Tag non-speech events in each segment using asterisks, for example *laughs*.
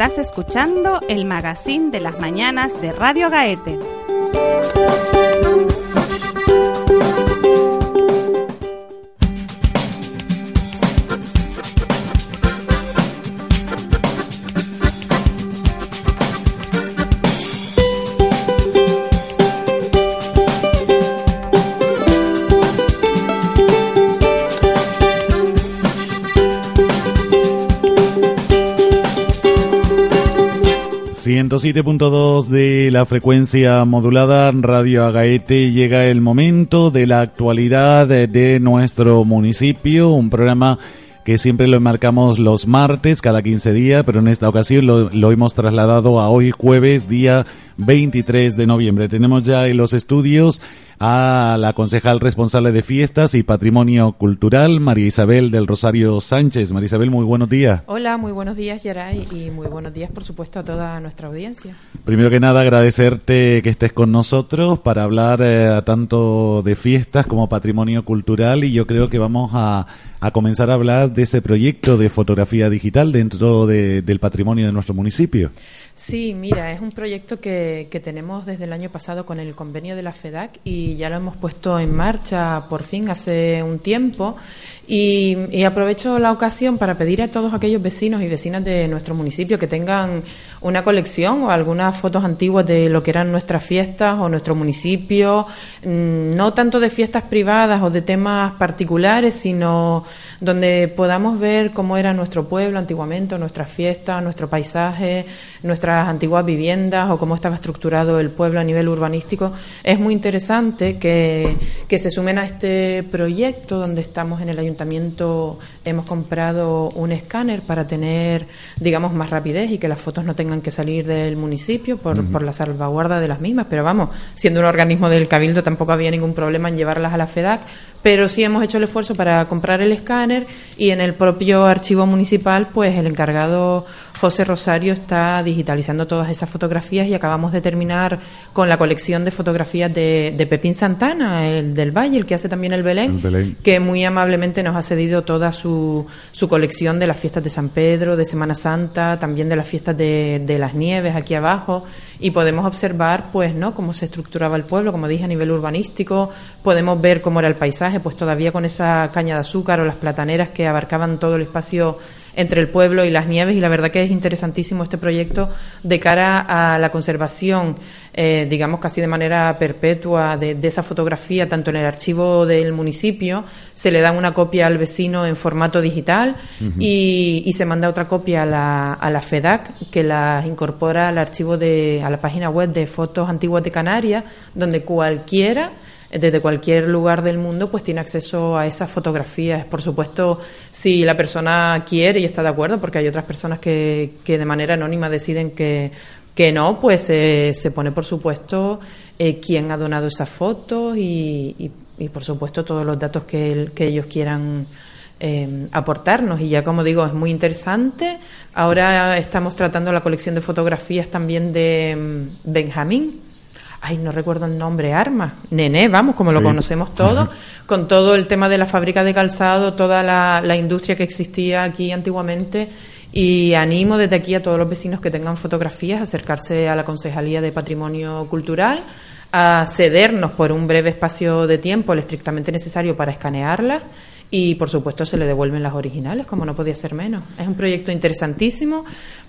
Estás escuchando el magazine de las mañanas de Radio Gaete. 107.2 de la frecuencia modulada Radio Agaete llega el momento de la actualidad de nuestro municipio, un programa que siempre lo marcamos los martes cada 15 días, pero en esta ocasión lo, lo, hemos trasladado a hoy jueves, día 23 de noviembre. Tenemos ya en los estudios a la concejal responsable de fiestas y patrimonio cultural, María Isabel del Rosario Sánchez. María Isabel, muy buenos días. Hola, muy buenos días, Yaray, y muy buenos días, por supuesto, a toda nuestra audiencia. Primero que nada, agradecerte que estés con nosotros para hablar eh, tanto de fiestas como patrimonio cultural y yo creo que vamos a, a comenzar a hablar de ese proyecto de fotografía digital dentro de, del patrimonio de nuestro municipio. Sí, mira, es un proyecto que, que, tenemos desde el año pasado con el convenio de la FEDAC y ya lo hemos puesto en marcha por fin hace un tiempo. Y, y, aprovecho la ocasión para pedir a todos aquellos vecinos y vecinas de nuestro municipio que tengan una colección o algunas fotos antiguas de lo que eran nuestras fiestas o nuestro municipio, mm, no tanto de fiestas privadas o de temas particulares, sino donde podamos ver cómo era nuestro pueblo antiguamente, nuestras fiestas, nuestro paisaje, nuestras antiguas viviendas o cómo estaba estructurado el pueblo a nivel urbanístico. Es muy interesante que, que se sumen a este proyecto donde estamos en el ayuntamiento, hemos comprado un escáner para tener, digamos, más rapidez y que las fotos no tengan que salir del municipio por, uh -huh. por la salvaguarda de las mismas. Pero vamos, siendo un organismo del Cabildo tampoco había ningún problema en llevarlas a la FEDAC, pero sí hemos hecho el esfuerzo para comprar el escáner y en el propio archivo municipal, pues el encargado José Rosario está digitalizando todas esas fotografías y acabamos de terminar con la colección de fotografías de, de Pepín Santana, el del Valle, el que hace también el Belén, El Belén. que muy amablemente nos ha cedido toda su, su colección de las fiestas de San Pedro, de Semana Santa, también de las fiestas de, de las nieves aquí abajo. Y podemos observar pues no cómo se estructuraba el pueblo como dije a nivel urbanístico. Podemos ver cómo era el paisaje pues todavía con esa caña de azúcar o las plataneras que abarcaban todo el espacio entre el pueblo y las nieves y la verdad que es interesantísimo este proyecto de cara a la conservación, eh, digamos casi de manera perpetua de, de, esa fotografía, tanto en el archivo del municipio, se le da una copia al vecino en formato digital uh -huh. y, y, se manda otra copia a la, a la FEDAC que la incorpora al archivo de, a la página web de fotos antiguas de Canarias, donde cualquiera desde cualquier lugar del mundo pues tiene acceso a esas fotografías. Por supuesto, si la persona quiere y está de acuerdo, porque hay otras personas que, que de manera anónima deciden que, que no, pues eh, se pone por supuesto eh, quién ha donado esas fotos y, y, por supuesto todos los datos que, que ellos quieran eh, aportarnos. Y ya como digo, es muy interesante. Ahora estamos tratando la colección de fotografías también de um, Benjamín ay, no recuerdo el nombre, Armas, Nené, vamos, como lo conocemos todos, *laughs* con todo el tema de la fábrica de calzado, toda la, la, industria que existía aquí antiguamente. Y animo desde aquí a todos los vecinos que tengan fotografías a acercarse a la Concejalía de Patrimonio Cultural, a cedernos por un breve espacio de tiempo el estrictamente necesario para escanearlas y por supuesto se le devuelven las originales, como no podía ser menos. Es un proyecto interesantísimo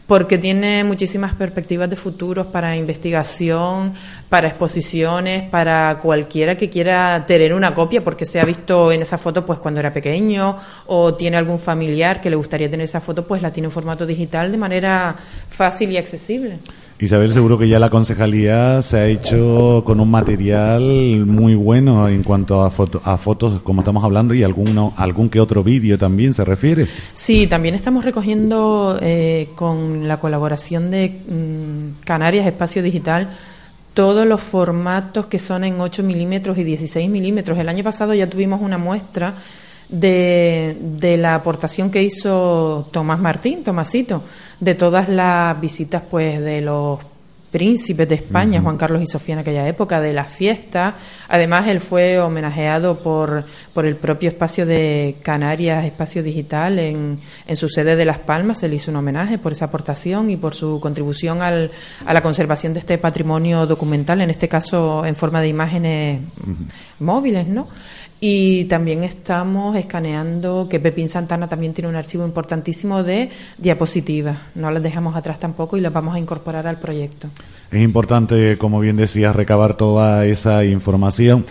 porque tiene muchísimas perspectivas de futuros para investigación, para exposiciones, para cualquiera que quiera tener una copia porque se ha visto en esa foto pues cuando era pequeño o tiene algún familiar que le gustaría tener esa foto pues la tiene en formato digital de manera fácil y accesible. Isabel, seguro que ya la concejalía se ha hecho con un material muy bueno en cuanto a, a fotos, como estamos hablando, y alguno, algún que otro vídeo también se refiere. Sí, también estamos recogiendo eh, con la colaboración de mm, Canarias Espacio Digital todos los formatos que son en 8 milímetros y 16 milímetros. El año pasado ya tuvimos una muestra de, de, la aportación que hizo Tomás Martín, Tomasito, de todas las visitas pues de los príncipes de España, Juan Carlos y Sofía en aquella época, de la fiesta. Además, él fue homenajeado por, por el propio espacio de Canarias, Espacio Digital, en, en su sede de Las Palmas. Se le hizo un homenaje por esa aportación y por su contribución al, a la conservación de este patrimonio documental, en este caso en forma de imágenes móviles, ¿no? Y también estamos escaneando, que Pepín Santana también tiene un archivo importantísimo de diapositivas. No las dejamos atrás tampoco y las vamos a incorporar al proyecto. Es importante, como bien decías, recabar toda esa información.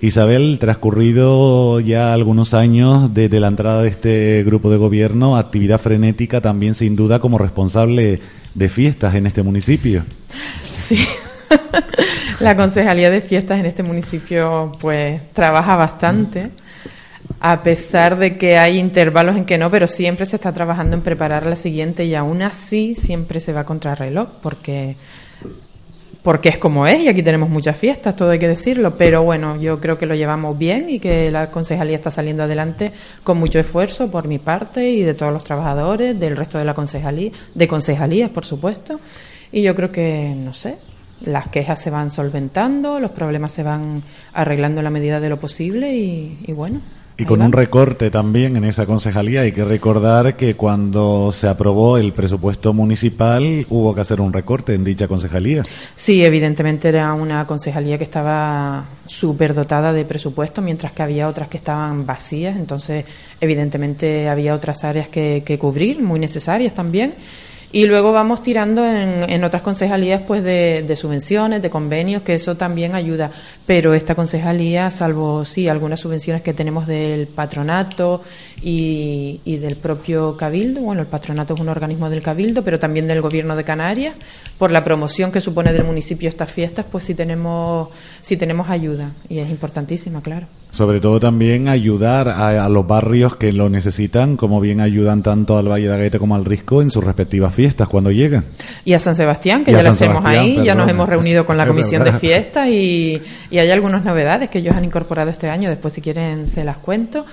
Isabel, transcurrido ya algunos años desde la entrada de este grupo de gobierno, actividad frenética también sin duda como responsable de fiestas en este municipio. Sí. *laughs* la Concejalía de Fiestas en este municipio pues trabaja bastante, a pesar de que hay intervalos en que no, pero siempre se está trabajando en preparar la siguiente y aún así siempre se va contra reloj porque porque es como es y aquí tenemos muchas fiestas, todo hay que decirlo, pero bueno, yo creo que lo llevamos bien y que la concejalía está saliendo adelante con mucho esfuerzo por mi parte y de todos los trabajadores, del resto de la concejalía, de concejalías, por supuesto. Y yo creo que, no sé, las quejas se van solventando, los problemas se van arreglando en la medida de lo posible y, bueno. Y con un recorte también en esa concejalía. Hay que recordar que cuando se aprobó el presupuesto municipal hubo que hacer un recorte en dicha concejalía. Sí, evidentemente era una concejalía que estaba súper dotada de presupuesto, mientras que había otras que estaban vacías. Entonces, evidentemente había otras áreas que, que cubrir, muy necesarias también. Y luego vamos tirando en, en otras concejalías pues de, de, subvenciones, de convenios, que eso también ayuda. Pero esta concejalía, salvo sí algunas subvenciones que tenemos del patronato y, y, del propio cabildo, bueno, el patronato es un organismo del cabildo, pero también del gobierno de Canarias, por la promoción que supone del municipio estas fiestas, pues sí tenemos, sí tenemos ayuda y es importantísima, claro. Sobre todo también ayudar a, a los barrios que lo necesitan, como bien ayudan tanto al Valle de Agaete como al Risco en sus respectivas fiestas cuando llegan. Y a San Sebastián, que y ya lo hacemos ahí, perdón. ya nos hemos reunido con la *laughs* comisión de fiestas y, y, hay algunas novedades que ellos han incorporado este año, después si quieren se las cuento.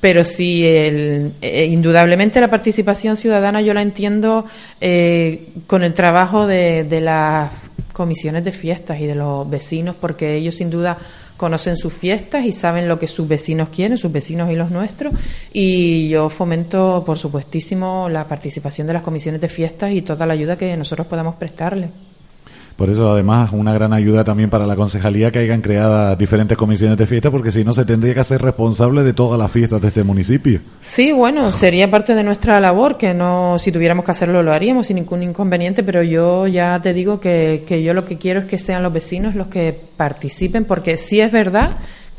Pero sí, el, eh, indudablemente la participación ciudadana yo la entiendo eh, con el trabajo de, de las comisiones de fiestas y de los vecinos, porque ellos sin duda conocen sus fiestas y saben lo que sus vecinos quieren, sus vecinos y los nuestros. Y yo fomento, por supuestísimo, la participación de las comisiones de fiestas y toda la ayuda que nosotros podamos prestarle. Por eso, además, una gran ayuda también para la concejalía que hayan creado diferentes comisiones de fiesta, porque si no, se tendría que hacer responsable de todas las fiestas de este municipio. Sí, bueno, sería parte de nuestra labor, que no, si tuviéramos que hacerlo, lo haríamos sin ningún inconveniente, pero yo ya te digo que, que yo lo que quiero es que sean los vecinos los que participen, porque sí es verdad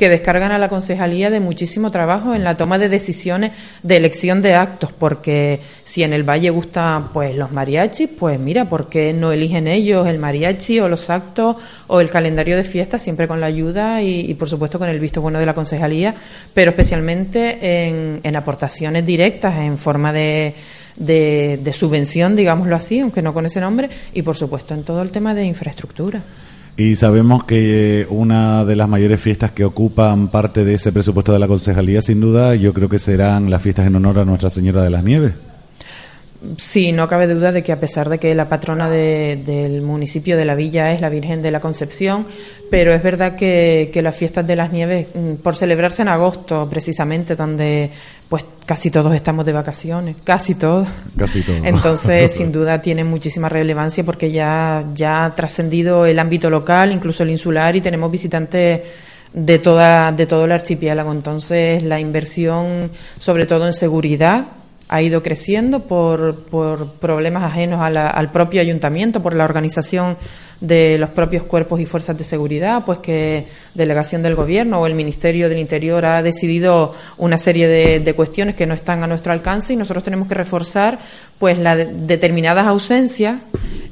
que descargan a la concejalía de muchísimo trabajo en la toma de decisiones de elección de actos, porque si en el Valle gustan pues los mariachis, pues mira, ¿por qué no eligen ellos el mariachi o los actos o el calendario de fiestas, siempre con la ayuda y, por supuesto con el visto bueno de la concejalía, pero especialmente en, en aportaciones directas en forma de de, de, subvención, digámoslo así, aunque no con ese nombre, y por supuesto en todo el tema de infraestructura. Y sabemos que una de las mayores fiestas que ocupan parte de ese presupuesto de la concejalía, sin duda, yo creo que serán las fiestas en honor a Nuestra Señora de las Nieves. Sí, no cabe duda de que a pesar de que la patrona de, del municipio de la villa es la Virgen de la Concepción, pero es verdad que, que, las fiestas de las nieves, mm, por celebrarse en agosto precisamente, donde pues casi todos estamos de vacaciones, casi todos. Casi todos. *laughs* *laughs* Entonces, sin duda tiene muchísima relevancia porque ya, ya ha trascendido el ámbito local, incluso el insular, y tenemos visitantes de toda de todo el archipiélago entonces la inversión sobre todo en seguridad ha ido creciendo por, por problemas ajenos a la, al propio ayuntamiento, por la organización de los propios cuerpos y fuerzas de seguridad, pues que delegación del gobierno o el Ministerio del Interior ha decidido una serie de, de cuestiones que no están a nuestro alcance y nosotros tenemos que reforzar pues las de, determinadas ausencias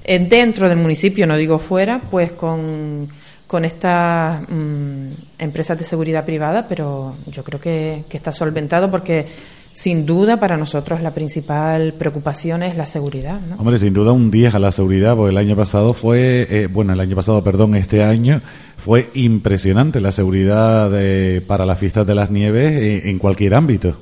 eh, dentro del municipio, no digo fuera, pues con, con estas mm, empresas de seguridad privada, pero yo creo que, que está solventado porque sin duda, para nosotros la principal preocupación es la seguridad. ¿no? Hombre, sin duda un 10 a la seguridad, porque el año pasado fue, eh, bueno, el año pasado, perdón, este año fue impresionante la seguridad para las fiestas de las nieves eh, en cualquier ámbito.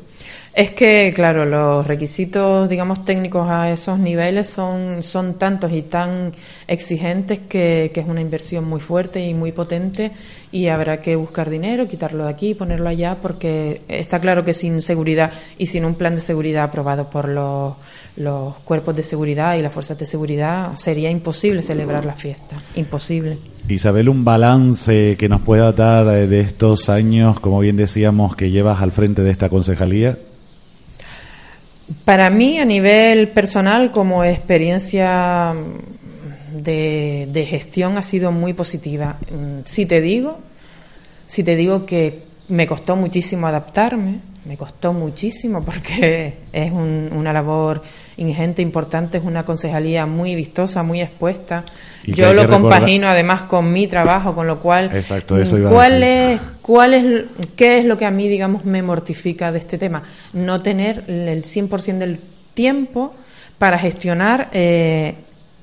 Es que, claro, los requisitos, digamos, técnicos a esos niveles son, son tantos y tan exigentes que, que, es una inversión muy fuerte y muy potente y habrá que buscar dinero, quitarlo de aquí ponerlo allá porque está claro que sin seguridad y sin un plan de seguridad aprobado por los, los cuerpos de seguridad y las fuerzas de seguridad sería imposible celebrar la fiesta. Imposible. Isabel, un balance que nos pueda dar eh, de estos años, como bien decíamos, que llevas al frente de esta concejalía. Para mí, a nivel personal, como experiencia de, gestión, ha sido muy positiva. Mm, si te digo, si te digo que me costó muchísimo adaptarme, me costó muchísimo porque *laughs* es una labor ingente, importante, es una concejalía muy vistosa, muy expuesta. Yo lo compagino además con mi trabajo, con lo cual, Exacto, eso ¿cuál es, cuál es, qué es lo que a mí, digamos, me mortifica de este tema? No tener el 100% del tiempo para gestionar eh,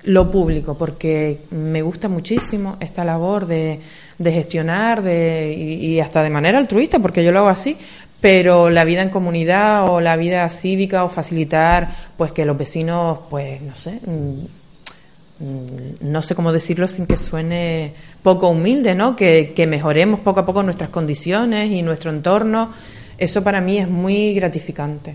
lo público, porque me gusta muchísimo esta labor de, de gestionar de, y, hasta de manera altruista, porque yo lo hago así, pero la vida en comunidad o la vida cívica o facilitar pues que los vecinos pues no sé mm, mm, no sé cómo decirlo sin que suene poco humilde, ¿no? Que, que mejoremos poco a poco nuestras condiciones y nuestro entorno. Eso para mí es muy gratificante.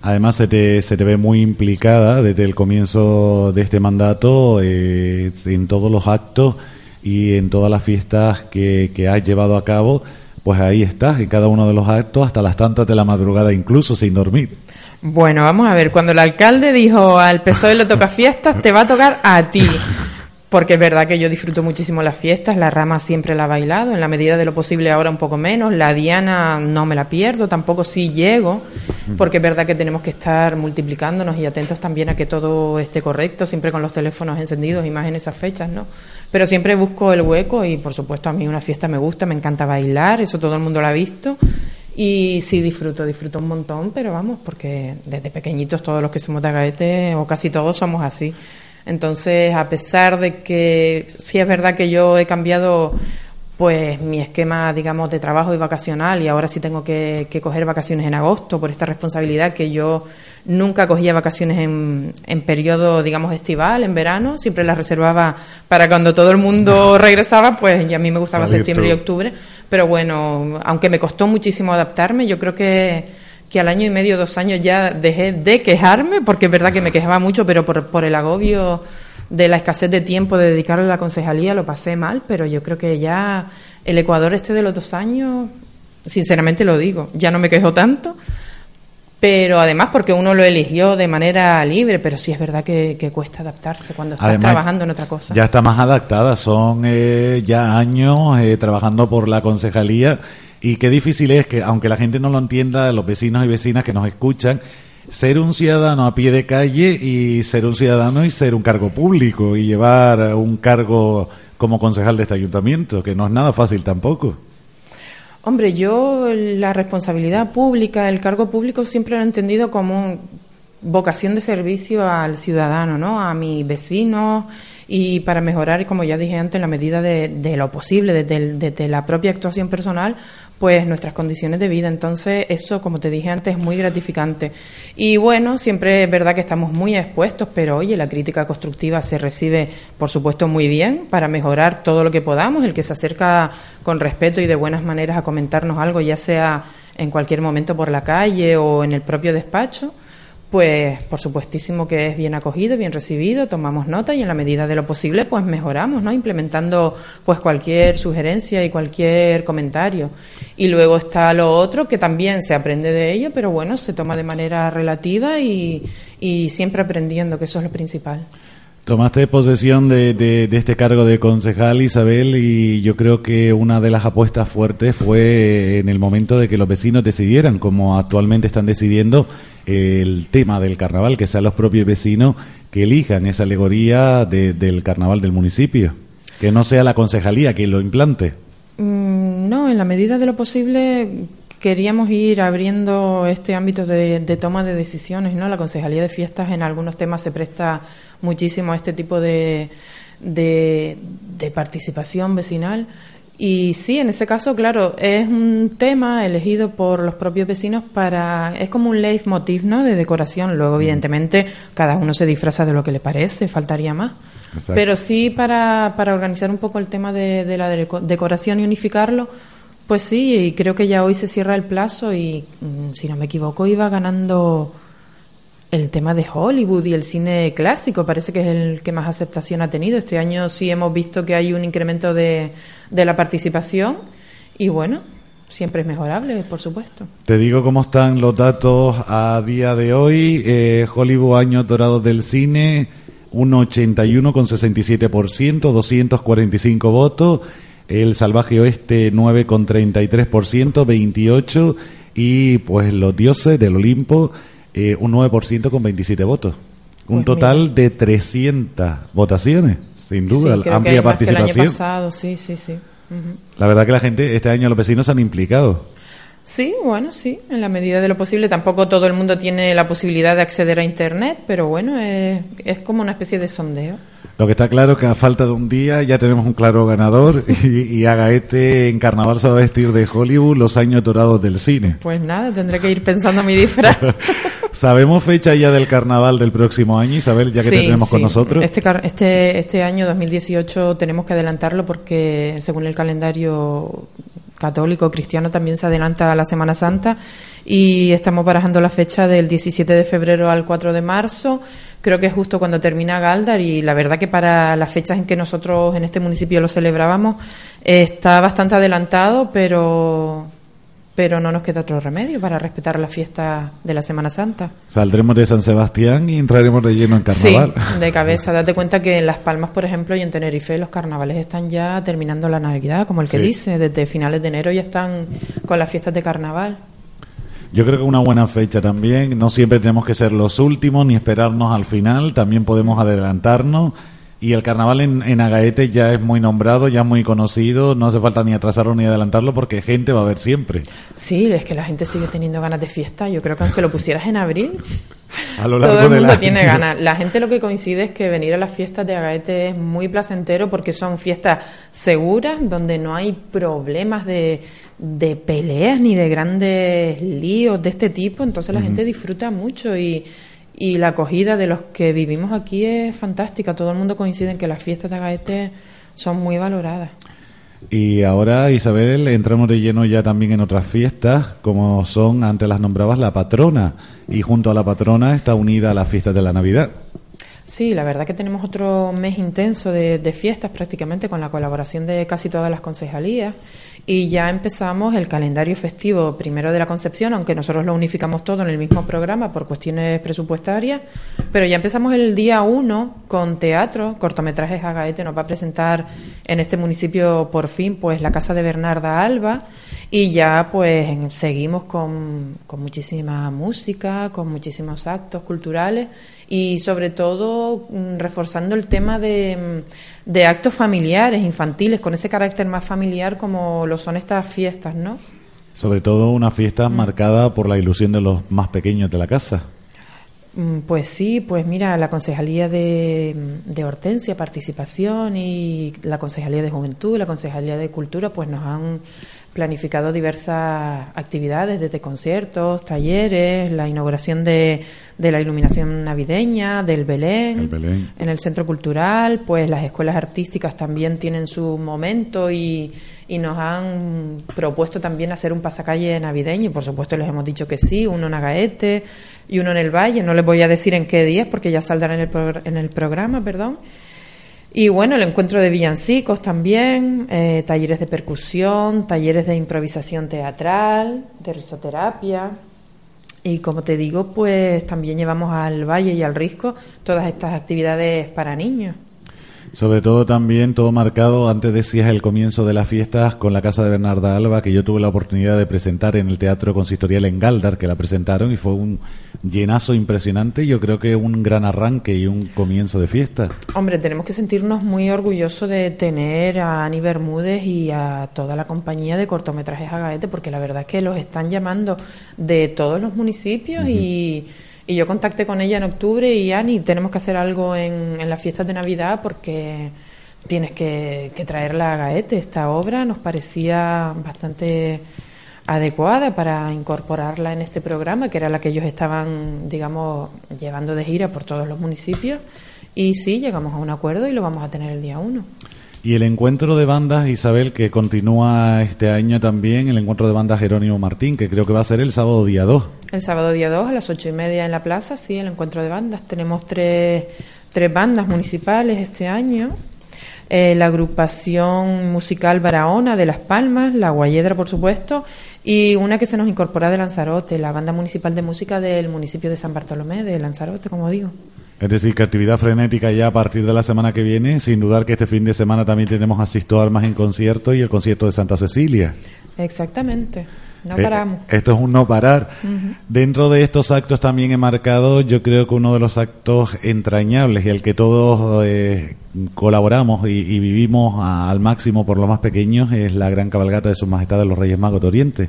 Además, se te, se te ve muy implicada desde el comienzo de este mandato eh, en todos los actos y en todas las fiestas que, que has llevado a cabo pues ahí estás, en cada uno de los actos, hasta las tantas de la madrugada, incluso sin dormir. Bueno, vamos a ver, cuando el alcalde dijo al PSOE le toca fiestas, te va a tocar a ti. *laughs* Porque es verdad que yo disfruto muchísimo las fiestas, la rama siempre la ha bailado, en la medida de lo posible ahora un poco menos, la diana no me la pierdo, tampoco si llego, porque es verdad que tenemos que estar multiplicándonos y atentos también a que todo esté correcto, siempre con los teléfonos encendidos y más en esas fechas, ¿no? Pero siempre busco el hueco y, por supuesto, a mí una fiesta me gusta, me encanta bailar, eso todo el mundo lo ha visto. Y sí, disfruto, disfruto un montón, pero vamos, porque desde pequeñitos todos los que somos de Agaete, o casi todos somos así. Entonces, a pesar de que sí es verdad que yo he cambiado pues mi esquema, digamos, de trabajo y vacacional y ahora sí tengo que, coger vacaciones en agosto por esta responsabilidad que yo nunca cogía vacaciones en, en periodo, digamos, estival, en verano, siempre las reservaba para cuando todo el mundo *laughs* regresaba, pues ya a mí me gustaba septiembre y octubre, pero bueno, aunque me costó muchísimo adaptarme, yo creo que, que al año y medio, dos años ya dejé de quejarme, porque es verdad que me quejaba mucho, pero por, por el agobio de la escasez de tiempo de dedicarle a la concejalía lo pasé mal, pero yo creo que ya el Ecuador este de los dos años, sinceramente lo digo, ya no me quejo tanto, pero además porque uno lo eligió de manera libre, pero sí es verdad que, cuesta adaptarse cuando estás trabajando en otra cosa. Ya está más adaptada, son eh, ya años eh, trabajando por la concejalía y qué difícil es que, aunque la gente no lo entienda, los vecinos y vecinas que nos escuchan, ser un ciudadano a pie de calle y ser un ciudadano y ser un cargo público y llevar un cargo como concejal de este ayuntamiento, que no es nada fácil tampoco. Hombre, yo la responsabilidad pública, el cargo público siempre lo he entendido como vocación de servicio al ciudadano, ¿no? A mis vecinos y para mejorar, como ya dije antes, en la medida de, lo posible, desde, la propia actuación personal, pues nuestras condiciones de vida. Entonces, eso, como te dije antes, es muy gratificante. Y bueno, siempre es verdad que estamos muy expuestos, pero oye, la crítica constructiva se recibe, por supuesto, muy bien para mejorar todo lo que podamos. El que se acerca con respeto y de buenas maneras a comentarnos algo, ya sea en cualquier momento por la calle o en el propio despacho, pues por supuestísimo que es bien acogido, bien recibido, tomamos nota y en la medida de lo posible pues mejoramos, ¿no? Implementando pues cualquier sugerencia y cualquier comentario. Y luego está lo otro que también se aprende de ello, pero bueno, se toma de manera relativa y, y siempre aprendiendo, que eso es lo principal. Tomaste posesión de, de, este cargo de concejal, Isabel, y yo creo que una de las apuestas fuertes fue en el momento de que los vecinos decidieran, como actualmente están decidiendo, el tema del carnaval, que sean los propios vecinos que elijan esa alegoría del carnaval del municipio, que no sea la concejalía quien lo implante. Mm, no, en la medida de lo posible queríamos ir abriendo este ámbito de, toma de decisiones, ¿no? La Concejalía de Fiestas en algunos temas se presta muchísimo a este tipo de, de, participación vecinal. Y sí, en ese caso, claro, es un tema elegido por los propios vecinos para. Es como un leitmotiv, ¿no? De decoración. Luego, evidentemente, cada uno se disfraza de lo que le parece, faltaría más. Pero sí, para, para organizar un poco el tema de, de la decoración y unificarlo, pues sí, y creo que ya hoy se cierra el plazo y, mm, si no me equivoco, iba ganando el tema de Hollywood y el cine clásico. Parece que es el que más aceptación ha tenido. Este año sí hemos visto que hay un incremento de, de la participación y bueno, siempre es mejorable, por supuesto. Te digo cómo están los datos a día de hoy. Eh, Hollywood, año dorado del cine, un 81,67%, 245 votos. El Salvaje Oeste 9,33%, 28%. Y pues los dioses del Olimpo eh, un 9% con 27 votos. Un pues total de 300 votaciones, sin duda, amplia participación. sí, sí, sí. La verdad que la gente, este año los vecinos se han implicado. Sí, bueno, sí, en la medida de lo posible. Tampoco todo el mundo tiene la posibilidad de acceder a Internet, pero bueno, es, es como una especie de sondeo. Lo que está claro es que a falta de un día ya tenemos un claro ganador *laughs* y, y haga este en carnaval se va a vestir de Hollywood los años dorados del cine. Pues nada, tendré que ir pensando mi disfraz. *laughs* ¿Sabemos fecha ya del carnaval del próximo año, Isabel, ya que te tenemos con nosotros? Este, este, este año 2018 tenemos que adelantarlo porque según el calendario católico cristiano también se adelanta a la Semana Santa y estamos barajando la fecha del 17 de febrero al 4 de marzo. Creo que es justo cuando termina Galdar y la verdad que para las fechas en que nosotros en este municipio lo celebrábamos está bastante adelantado, pero pero no nos queda otro remedio para respetar la fiesta de la Semana Santa. Saldremos de San Sebastián y entraremos de lleno en carnaval. Sí, de cabeza. Date cuenta que en Las Palmas, por ejemplo, y en Tenerife los carnavales están ya terminando la Navidad, como el que dice, desde finales de enero ya están con las fiestas de carnaval. Yo creo que una buena fecha también. No siempre tenemos que ser los últimos ni esperarnos al final. También podemos adelantarnos y el carnaval en, en, Agaete ya es muy nombrado, ya muy conocido, no hace falta ni atrasarlo ni adelantarlo porque gente va a haber siempre. Sí, es que la gente sigue teniendo ganas de fiesta. Yo creo que aunque lo pusieras en abril, *laughs* a lo largo todo el mundo tiene *laughs* ganas. La gente lo que coincide es que venir a las fiestas de Agaete es muy placentero porque son fiestas seguras, donde no hay problemas de, de peleas ni de grandes líos de este tipo. Entonces la gente disfruta mucho y y la acogida de los que vivimos aquí es fantástica. Todo el mundo coincide en que las fiestas de Agaete son muy valoradas. Y ahora, Isabel, entramos de lleno ya también en otras fiestas, como son, antes las nombrabas, la patrona. Y junto a la patrona está unida la fiesta de la Navidad. Sí, la verdad que tenemos otro mes intenso de, fiestas prácticamente con la colaboración de casi todas las concejalías. Y ya empezamos el calendario festivo primero de la Concepción, aunque nosotros lo unificamos todo en el mismo programa por cuestiones presupuestarias, pero ya empezamos el día 1 con teatro, cortometrajes Agaete nos va a presentar en este municipio por fin pues la casa de Bernarda Alba. Y ya pues seguimos con muchísima música, con muchísimos actos culturales y sobre todo mm, reforzando el tema de, mm, de, actos familiares, infantiles, con ese carácter más familiar como lo son estas fiestas, ¿no? Sobre todo una fiesta mm. marcada por la ilusión de los más pequeños de la casa. Pues sí, pues mira, la Concejalía de, de, Hortensia, Participación y la Concejalía de Juventud, la Concejalía de Cultura, pues nos han planificado diversas actividades, desde conciertos, talleres, la inauguración de, de la iluminación navideña, del Belén, en el Centro Cultural, pues las escuelas artísticas también tienen su momento y, y nos han propuesto también hacer un pasacalle navideño. Y por supuesto les hemos dicho que sí, uno en Agaete y uno en el Valle, no les voy a decir en qué días porque ya saldrán en el, en el programa, perdón. Y bueno, el encuentro de villancicos también, eh, talleres de percusión, talleres de improvisación teatral, de risoterapia. Y como te digo, pues también llevamos al Valle y al Risco todas estas actividades para niños. Sobre todo también todo marcado, antes decías el comienzo de las fiestas con la casa de Bernarda Alba, que yo tuve la oportunidad de presentar en el Teatro Consistorial en Galdar, que la presentaron y fue un llenazo impresionante. Yo creo que un gran arranque y un comienzo de fiesta. Hombre, tenemos que sentirnos muy orgullosos de tener a Ani Bermúdez y a toda la compañía de cortometrajes Agaete, porque la verdad es que los están llamando de todos los municipios y y yo contacté con ella en octubre y Ani, tenemos que hacer algo en, en las fiestas de Navidad porque tienes que, que traerla a Gaete. Esta obra nos parecía bastante adecuada para incorporarla en este programa, que era la que ellos estaban, digamos, llevando de gira por todos los municipios. Y sí, llegamos a un acuerdo y lo vamos a tener el día 1. Y el encuentro de bandas, Isabel, que continúa este año también, el encuentro de bandas Jerónimo Martín, que creo que va a ser el sábado día 2. El sábado día 2 a las ocho y media en la plaza, sí, el encuentro de bandas. Tenemos tres, tres bandas municipales este año. Eh, la agrupación musical Barahona de Las Palmas, la Guayedra, por supuesto, y una que se nos incorpora de Lanzarote, la banda municipal de música del municipio de San Bartolomé, de Lanzarote, como digo. Es decir, que actividad frenética ya a partir de la semana que viene, sin dudar que este fin de semana también tenemos Asisto Armas en concierto y el concierto de Santa Cecilia. Exactamente. No eh, paramos. esto es un no parar. Dentro de estos actos también he marcado, yo creo que uno de los actos entrañables y el que todos eh, colaboramos y, y vivimos a, al máximo por los más pequeños es la gran cabalgata de Su Majestad de los Reyes Magos de Oriente.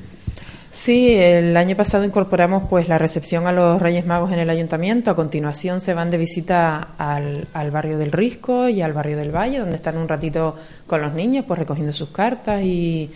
Sí, el año pasado incorporamos pues la recepción a los Reyes Magos en el ayuntamiento. A continuación se van de visita al, al, barrio del Risco y al barrio del Valle, donde están un ratito con los niños, pues recogiendo sus cartas y,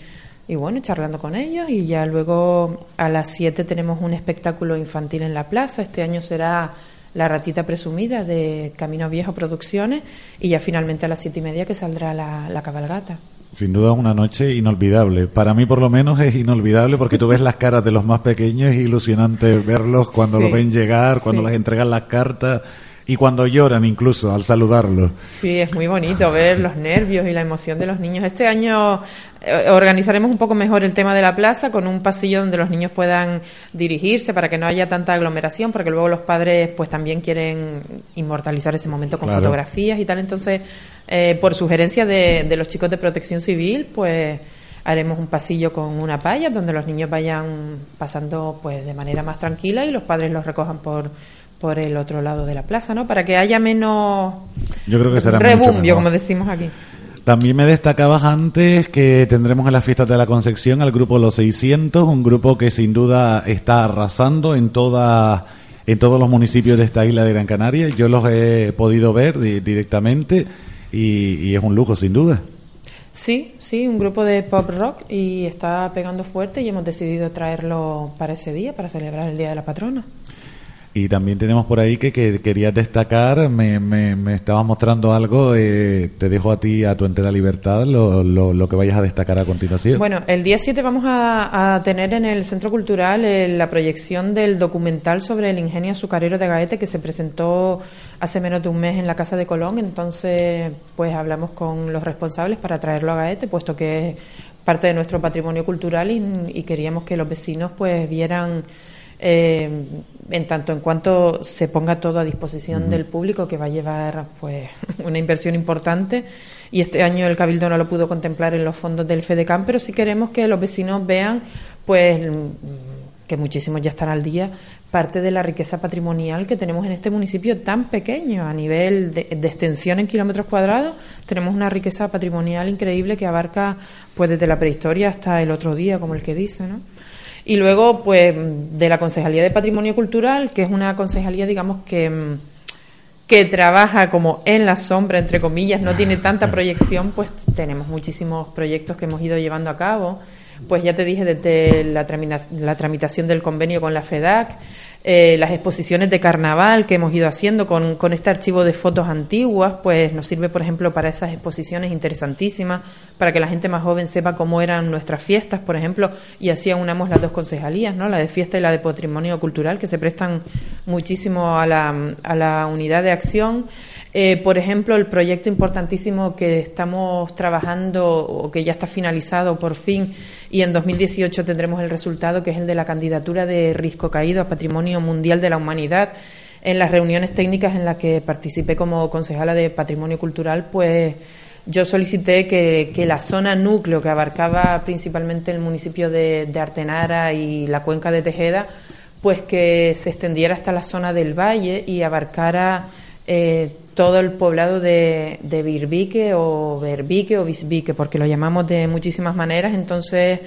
y bueno, charlando con ellos. Y ya luego a las 7 tenemos un espectáculo infantil en la plaza. Este año será La ratita presumida de Camino Viejo Producciones y ya finalmente a las siete y media que saldrá la, la cabalgata. Sin duda es una noche inolvidable. Para mí por lo menos es inolvidable porque tú ves las caras de los más pequeños, es ilusionante verlos cuando sí, lo ven llegar, cuando sí. les entregan las cartas y cuando lloran incluso al saludarlos. Sí, es muy bonito ver los nervios y la emoción de los niños. Este año eh, organizaremos un poco mejor el tema de la plaza con un pasillo donde los niños puedan dirigirse para que no haya tanta aglomeración, porque luego los padres pues también quieren inmortalizar ese momento con claro. fotografías y tal. Entonces, eh, por sugerencia de, de los chicos de protección civil, pues haremos un pasillo con una palla donde los niños vayan pasando pues de manera más tranquila y los padres los recojan por por el otro lado de la plaza, ¿no? Para que haya menos Yo creo que será rebumbio, como decimos aquí. También me destacabas antes que tendremos en las fiestas de la Concepción al grupo Los 600, un grupo que sin duda está arrasando en toda en todos los municipios de esta isla de Gran Canaria. Yo los he podido ver directamente y, y es un lujo sin duda. Sí, sí, un grupo de pop rock y está pegando fuerte y hemos decidido traerlo para ese día, para celebrar el Día de la Patrona. Y también tenemos por ahí que, que querías destacar, me, me, me estabas mostrando algo, eh, te dejo a ti a tu entera libertad lo, lo, lo, que vayas a destacar a continuación. Bueno, el día 7 vamos a, a tener en el Centro Cultural eh, la proyección del documental sobre el ingenio azucarero de Gaete que se presentó hace menos de un mes en la Casa de Colón, entonces pues hablamos con los responsables para traerlo a Gaete, puesto que es parte de nuestro patrimonio cultural y, y queríamos que los vecinos pues vieran eh, en tanto en cuanto se ponga todo a disposición uh -huh. del público que va a llevar pues *laughs* una inversión importante y este año el cabildo no lo pudo contemplar en los fondos del FEDECAM pero sí queremos que los vecinos vean pues que muchísimos ya están al día parte de la riqueza patrimonial que tenemos en este municipio tan pequeño a nivel de, de, extensión en kilómetros cuadrados tenemos una riqueza patrimonial increíble que abarca pues desde la prehistoria hasta el otro día como el que dice ¿no? Y luego, pues, de la Concejalía de Patrimonio Cultural, que es una concejalía, digamos, que, que trabaja como en la sombra, entre comillas, no tiene tanta *laughs* proyección, pues tenemos muchísimos proyectos que hemos ido llevando a cabo. Pues ya te dije, desde la, la tramitación del convenio con la FEDAC, eh, las exposiciones de carnaval que hemos ido haciendo con, con, este archivo de fotos antiguas, pues nos sirve, por ejemplo, para esas exposiciones interesantísimas, para que la gente más joven sepa cómo eran nuestras fiestas, por ejemplo, y así aunamos las dos concejalías, ¿no? la de fiesta y la de patrimonio cultural, que se prestan muchísimo a la, a la unidad de acción. Eh, por ejemplo, el proyecto importantísimo que estamos trabajando o que ya está finalizado por fin y en 2018 tendremos el resultado, que es el de la candidatura de Risco Caído a Patrimonio Mundial de la Humanidad. En las reuniones técnicas en las que participé como concejala de Patrimonio Cultural, pues yo solicité que, la zona núcleo, que abarcaba principalmente el municipio de, Artenara y la cuenca de Tejeda, pues que se extendiera hasta la zona del valle y abarcara eh, todo el poblado de, de Birbique o Berbique o Bisbique, porque lo llamamos de muchísimas maneras. Entonces,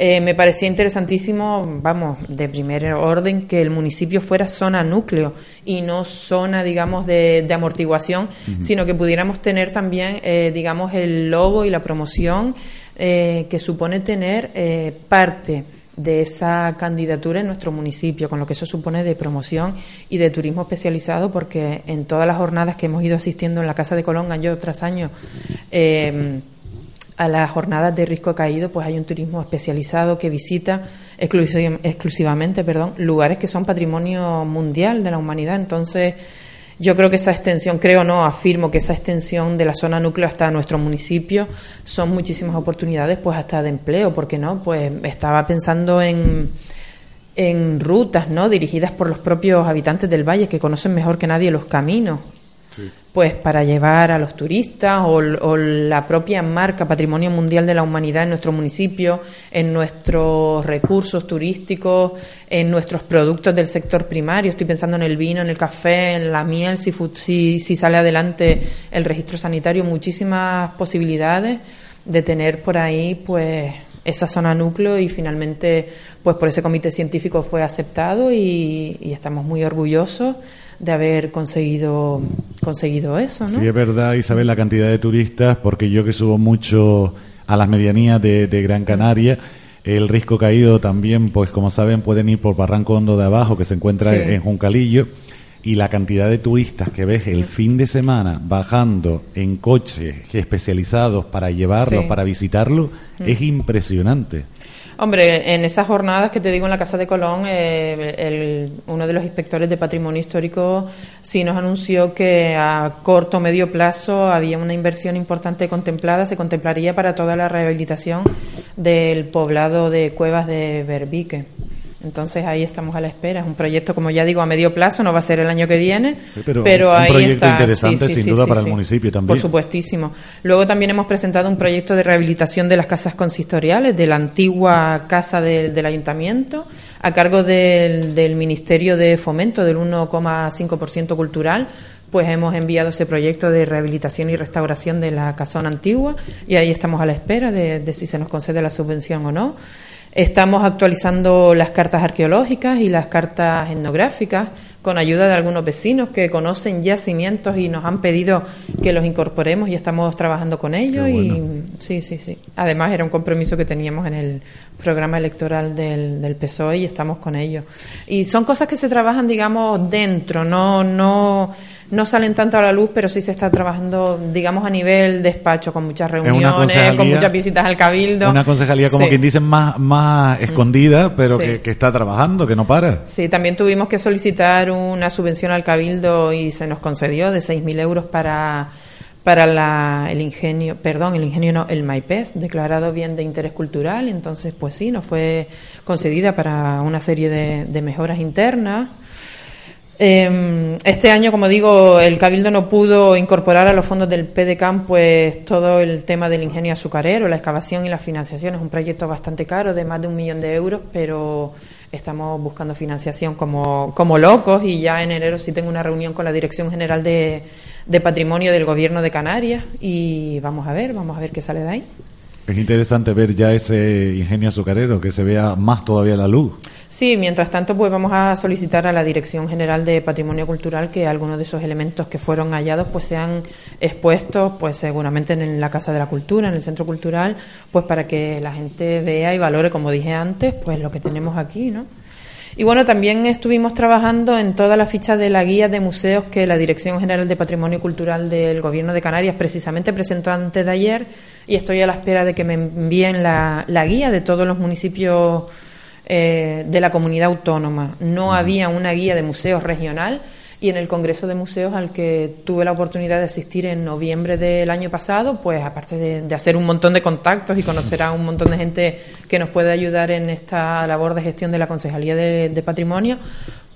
eh, me parecía interesantísimo, vamos, de primer orden, que el municipio fuera zona núcleo y no zona, digamos, de, amortiguación, sino que pudiéramos tener también, eh, digamos, el logo y la promoción eh, que supone tener parte de esa candidatura en nuestro municipio, con lo que eso supone de promoción y de turismo especializado, porque en todas las jornadas que hemos ido asistiendo en la Casa de Colón año tras año, a las jornadas de risco caído, pues hay un turismo especializado que visita exclusivamente perdón, lugares que son patrimonio mundial de la humanidad. Entonces, yo creo que esa extensión, creo no, afirmo que esa extensión de la zona núcleo hasta nuestro municipio son muchísimas oportunidades, pues hasta de empleo, porque no, pues estaba pensando en, en rutas, ¿no? Dirigidas por los propios habitantes del valle que conocen mejor que nadie los caminos pues para llevar a los turistas o, la propia marca Patrimonio Mundial de la Humanidad en nuestro municipio, en nuestros recursos turísticos, en nuestros productos del sector primario. Estoy pensando en el vino, en el café, en la miel, si, si, si sale adelante el registro sanitario, muchísimas posibilidades de tener por ahí, pues esa zona núcleo y finalmente pues por ese comité científico fue aceptado y, y estamos muy orgullosos de haber conseguido, conseguido eso. ¿no? Sí, es verdad, Isabel, la cantidad de turistas, porque yo que subo mucho a las medianías de, Gran Canaria, el risco caído también, pues como saben, pueden ir por Barranco Hondo de Abajo, que se encuentra en Juncalillo, y la cantidad de turistas que ves el fin de semana bajando en coches especializados para llevarlo, para visitarlo, es impresionante. Hombre, en esas jornadas que te digo en la Casa de Colón, eh, uno de los inspectores de patrimonio histórico sí nos anunció que a corto o medio plazo había una inversión importante contemplada, se contemplaría para toda la rehabilitación del poblado de cuevas de Berbique. Entonces ahí estamos a la espera. Es un proyecto, como ya digo, a medio plazo, no va a ser el año que viene, pero, pero un proyecto interesante sin duda para el municipio también. Por supuestísimo. Luego también hemos presentado un proyecto de rehabilitación de las casas consistoriales, de la antigua casa del ayuntamiento, a cargo del, del Ministerio de Fomento, del 1,5% cultural, pues hemos enviado ese proyecto de rehabilitación y restauración de la casona antigua y ahí estamos a la espera de, de si se nos concede la subvención o no. Estamos actualizando las cartas arqueológicas y las cartas etnográficas con ayuda de algunos vecinos que conocen yacimientos y nos han pedido que los incorporemos y estamos trabajando con ellos. Y sí, sí, sí. Además era un compromiso que teníamos en el programa electoral del, del PSOE y estamos con ellos. Y son cosas que se trabajan, digamos, dentro, no, no no salen tanto a la luz, pero sí se está trabajando, digamos, a nivel despacho, con muchas reuniones, con muchas visitas al cabildo. Una concejalía, como quien dice, más, más mm. escondida, pero que, está trabajando, que no para. Sí, también tuvimos que solicitar una subvención al cabildo y se nos concedió de 6.000 euros para para la, el ingenio, perdón, el ingenio no, el Maipez, declarado bien de interés cultural, entonces pues sí, nos fue concedida para una serie de, de mejoras internas este año, como digo, el Cabildo no pudo incorporar a los fondos del PDCAM pues todo el tema del ingenio azucarero, la excavación y la financiación. Es un proyecto bastante caro, de más de un millón de euros, pero estamos buscando financiación como, como locos y ya en enero sí tengo una reunión con la Dirección General de, de Patrimonio del Gobierno de Canarias y vamos a ver, vamos a ver qué sale de ahí. Es interesante ver ya ese ingenio azucarero, que se vea más todavía la luz. Sí, mientras tanto, pues vamos a solicitar a la Dirección General de Patrimonio Cultural que algunos de esos elementos que fueron hallados pues sean expuestos, pues seguramente en la Casa de la Cultura, en el Centro Cultural, pues para que la gente vea y valore, como dije antes, pues lo que tenemos aquí, ¿no? Y bueno, también estuvimos trabajando en toda la ficha de la guía de museos que la Dirección General de Patrimonio Cultural del Gobierno de Canarias precisamente presentó antes de ayer y estoy a la espera de que me envíen la, la guía de todos los municipios eh, de la comunidad autónoma. No había una guía de museos regional y en el Congreso de Museos al que tuve la oportunidad de asistir en noviembre del año pasado, pues aparte de, hacer un montón de contactos y conocer a un montón de gente que nos puede ayudar en esta labor de gestión de la Concejalía de, Patrimonio,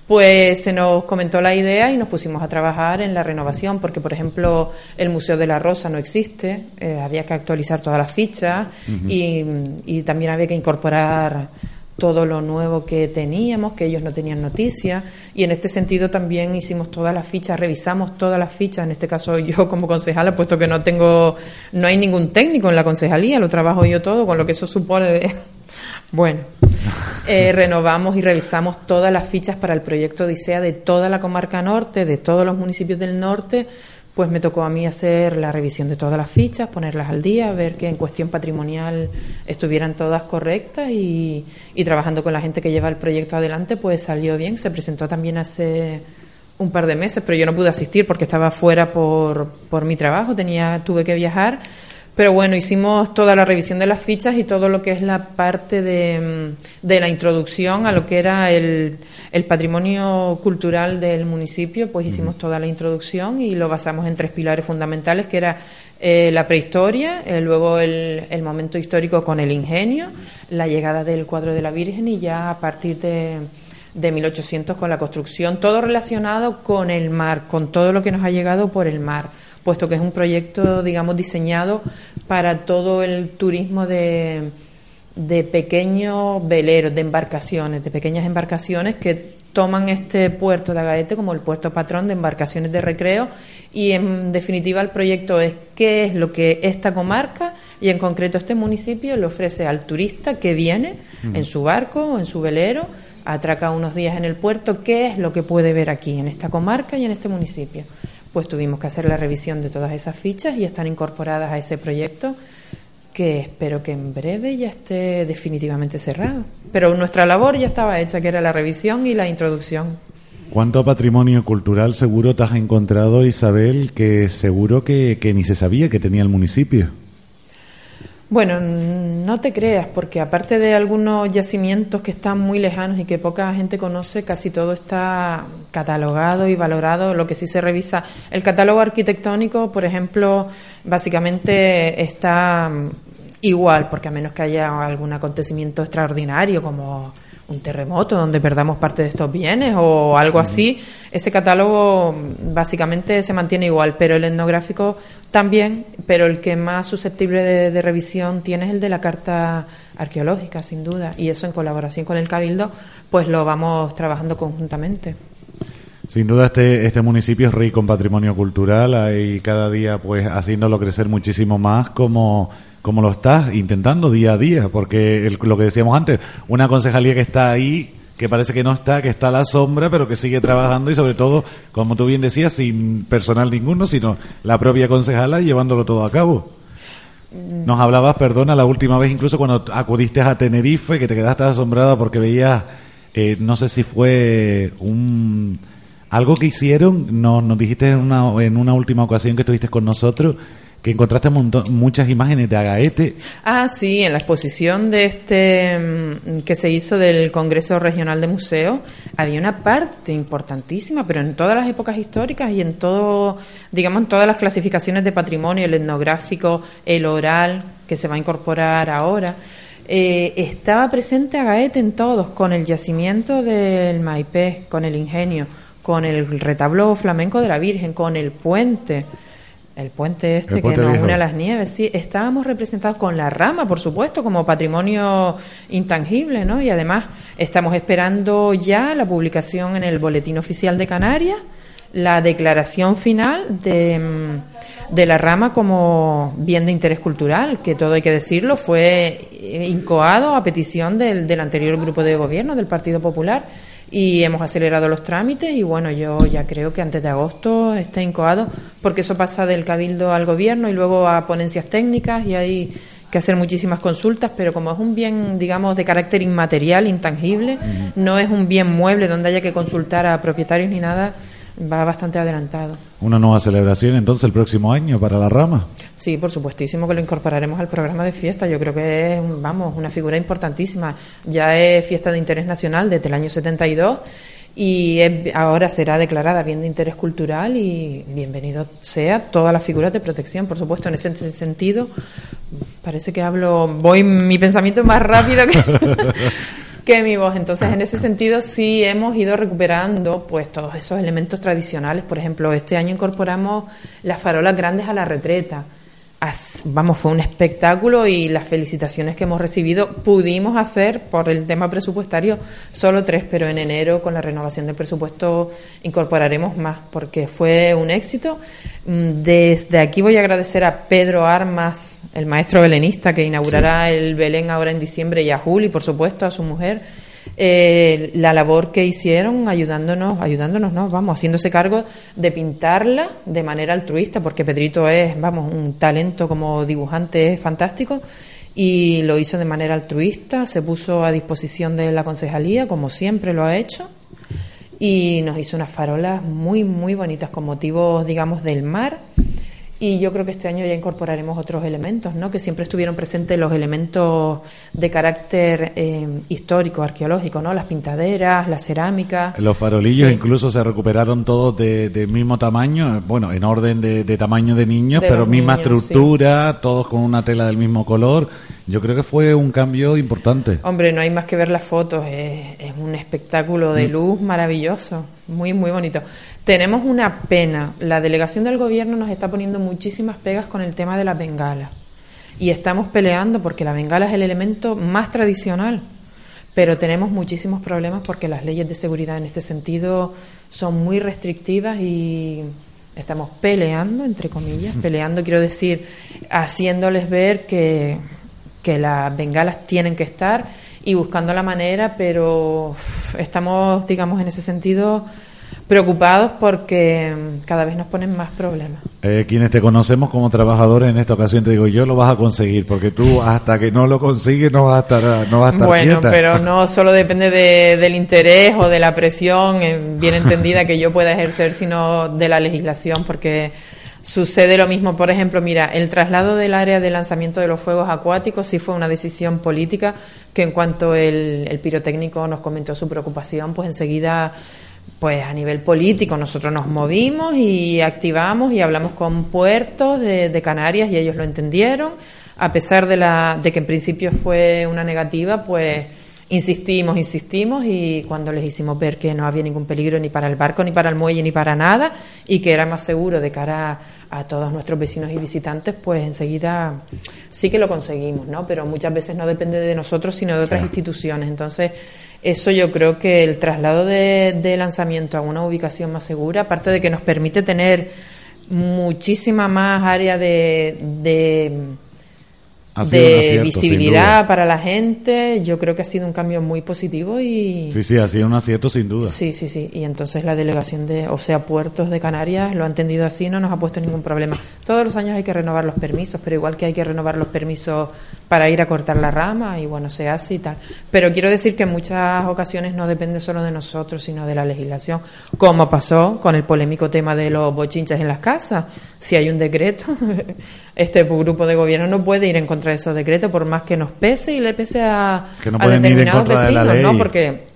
Pues se nos comentó la idea y nos pusimos a trabajar en la renovación, porque, por ejemplo, el Museo de la Rosa no existe, eh, había que actualizar todas las fichas y, y, también había que incorporar todo lo nuevo que teníamos, que ellos no tenían noticia, y en este sentido también hicimos todas las fichas, revisamos todas las fichas, en este caso *laughs* yo como concejala, puesto que no tengo, no hay ningún técnico en la concejalía, lo trabajo yo todo, con lo que eso supone de *laughs* bueno, eh, *laughs* renovamos y revisamos todas las fichas para el proyecto Odisea de toda la comarca norte, de todos los municipios del norte, pues me tocó a mí hacer la revisión de todas las fichas, ponerlas al día, ver que en cuestión patrimonial estuvieran todas correctas y, y trabajando con la gente que lleva el proyecto adelante, pues salió bien. Se presentó también hace un par de meses, pero yo no pude asistir porque estaba fuera por, por mi trabajo, tenía, tuve que viajar pero bueno, hicimos toda la revisión de las fichas y todo lo que es la parte de, mm, de la introducción a lo que era el, el, patrimonio cultural del municipio, pues hicimos toda la introducción y lo basamos en tres pilares fundamentales, que era eh, la prehistoria, eh, luego el, el, momento histórico con el ingenio, la llegada del cuadro de la Virgen y ya a partir de, de 1800 con la construcción, todo relacionado con el mar, con todo lo que nos ha llegado por el mar puesto que es un proyecto, digamos, diseñado para todo el turismo de, de pequeños veleros, de embarcaciones, de pequeñas embarcaciones que toman este puerto de Agaete como el puerto patrón de embarcaciones de recreo. Y en definitiva el proyecto es qué es lo que esta comarca y en concreto este municipio le ofrece al turista que viene en su barco o en su velero, atraca unos días en el puerto, qué es lo que puede ver aquí en esta comarca y en este municipio pues tuvimos que hacer la revisión de todas esas fichas y están incorporadas a ese proyecto que espero que en breve ya esté definitivamente cerrado. Pero nuestra labor ya estaba hecha, que era la revisión y la introducción. ¿Cuánto patrimonio cultural seguro te has encontrado, Isabel, que seguro que, que ni se sabía que tenía el municipio? Bueno, no te creas, porque aparte de algunos yacimientos que están muy lejanos y que poca gente conoce, casi todo está catalogado y valorado. Lo que sí se revisa, el catálogo arquitectónico, por ejemplo, básicamente está igual, porque a menos que haya algún acontecimiento extraordinario como un terremoto donde perdamos parte de estos bienes o algo así, ese catálogo básicamente se mantiene igual, pero el etnográfico también, pero el que más susceptible de, revisión tiene es el de la carta arqueológica, sin duda, y eso en colaboración con el Cabildo, pues lo vamos trabajando conjuntamente. Sin duda este, este municipio es rico en patrimonio cultural y cada día pues haciéndolo crecer muchísimo más como como lo estás intentando día a día, porque lo que decíamos antes, una concejalía que está ahí, que parece que no está, que está a la sombra, pero que sigue trabajando y sobre todo, como tú bien decías, sin personal ninguno, sino la propia concejala llevándolo todo a cabo. Nos hablabas, perdona, la última vez incluso cuando acudiste a Tenerife, que te quedaste asombrada porque veías, eh, no sé si fue un algo que hicieron, nos, nos dijiste en una, en una última ocasión que estuviste con nosotros, que encontraste muchas imágenes de Agaete. Ah, sí, en la exposición de este mm, que se hizo del Congreso Regional de Museos había una parte importantísima, pero en todas las épocas históricas y en todo, digamos, en todas las clasificaciones de patrimonio, el etnográfico, el oral, que se va a incorporar ahora. Eh, estaba presente Agaete en todos, con el yacimiento del Maipé, con el ingenio, con el retablo flamenco de la Virgen, con el puente. El puente este que nos une a las nieves, sí, estábamos representados con la rama, por supuesto, como patrimonio intangible, ¿no? Y además estamos esperando ya la publicación en el Boletín Oficial de Canarias, la declaración final de, mm, de la rama como bien de interés cultural, que todo hay que decirlo, fue incoado a petición del, del anterior grupo de gobierno, del Partido Popular y hemos acelerado los trámites y bueno, yo ya creo que antes de agosto está incoado porque eso pasa del cabildo al gobierno y luego a ponencias técnicas y hay que hacer muchísimas consultas, pero como es un bien, digamos, de carácter inmaterial, intangible, no es un bien mueble donde haya que consultar a propietarios ni nada, va bastante adelantado. ¿Una nueva celebración entonces el próximo año para la rama? Sí, por supuestísimo que lo incorporaremos al programa de fiesta. Yo creo que es, vamos, una figura importantísima. Ya es fiesta de interés nacional desde el año 72 y ahora será declarada bien de interés cultural y bienvenido sea todas las figuras de protección, por supuesto, en ese sentido. Parece que hablo, voy mi pensamiento más rápido que... *laughs* que mi voz. Entonces, en ese sentido, sí hemos ido recuperando pues todos esos elementos tradicionales. Por ejemplo, este año incorporamos las farolas grandes a la retreta vamos, fue un espectáculo y las felicitaciones que hemos recibido pudimos hacer por el tema presupuestario solo tres, pero en enero con la renovación del presupuesto incorporaremos más porque fue un éxito. Mm, desde aquí voy a agradecer a Pedro Armas, el maestro belenista que inaugurará el Belén ahora en diciembre y a Juli, por supuesto, a su mujer eh, la labor que hicieron ayudándonos, ayudándonos, no, vamos, haciéndose cargo de pintarla de manera altruista, porque Pedrito es, vamos, un talento como dibujante fantástico y lo hizo de manera altruista, se puso a disposición de la concejalía, como siempre lo ha hecho, y nos hizo unas farolas muy, muy bonitas con motivos, digamos, del mar y yo creo que este año ya incorporaremos otros elementos, ¿no? que siempre estuvieron presentes los elementos de carácter eh, histórico, arqueológico, ¿no? las pintaderas, la cerámica. Los farolillos incluso se recuperaron todos de, mismo tamaño, bueno, en orden de, tamaño de niños, pero misma estructura, todos con una tela del mismo color. Yo creo que fue un cambio importante. Hombre, no hay más que ver las fotos, es, es un espectáculo de mm. luz maravilloso, muy, muy bonito. Tenemos una pena. La delegación del gobierno nos está poniendo muchísimas pegas con el tema de las bengalas. Y estamos peleando porque la bengala es el elemento más tradicional. Pero tenemos muchísimos problemas porque las leyes de seguridad en este sentido son muy restrictivas y estamos peleando, entre comillas, *laughs* peleando, quiero decir, haciéndoles ver que, que las bengalas tienen que estar y buscando la manera, pero estamos, digamos, en ese sentido preocupados porque mm, cada vez nos ponen más problemas. Eh, quienes te conocemos como trabajadores en esta ocasión te digo yo lo vas a conseguir porque tú hasta que no lo consigues no vas a estar no vas a estar bueno pero *laughs* no solo depende de, del interés o de la presión eh, bien entendida que yo pueda ejercer sino de la legislación porque Sucede lo mismo, por ejemplo, mira, el traslado del área de lanzamiento de los fuegos acuáticos sí fue una decisión política que en cuanto el, el pirotécnico nos comentó su preocupación, pues enseguida pues a nivel político nosotros nos movimos y activamos y hablamos con puertos de, Canarias y ellos lo entendieron. A pesar de, la, de que en principio fue una negativa, pues insistimos, insistimos y cuando les hicimos ver que no había ningún peligro ni para el barco, ni para el muelle, ni para nada y que era más seguro de cara a, todos nuestros vecinos y visitantes, pues enseguida sí que lo conseguimos, ¿no? Pero muchas veces no depende de nosotros, sino de otras instituciones. Entonces, eso yo creo que el traslado de, lanzamiento a una ubicación más segura, aparte de que nos permite tener muchísima más área de de visibilidad para la gente, yo creo que ha sido un cambio muy positivo y... Sí, sí, ha sido un acierto sin duda. Sí, sí, sí. Y entonces la delegación de, o sea, Puertos de Canarias lo ha entendido así, no nos ha puesto ningún problema. Todos los años hay que renovar los permisos, pero igual que hay que renovar los permisos para ir a cortar la rama y bueno, se hace y tal. Pero quiero decir que en muchas ocasiones no depende solo de nosotros, sino de la legislación, como pasó con el polémico tema de los bochinches en las casas. Si hay un decreto, *laughs* este grupo de gobierno no puede ir en contra de esos decretos por más que nos pese y le pese a, determinados vecinos, ¿no? Porque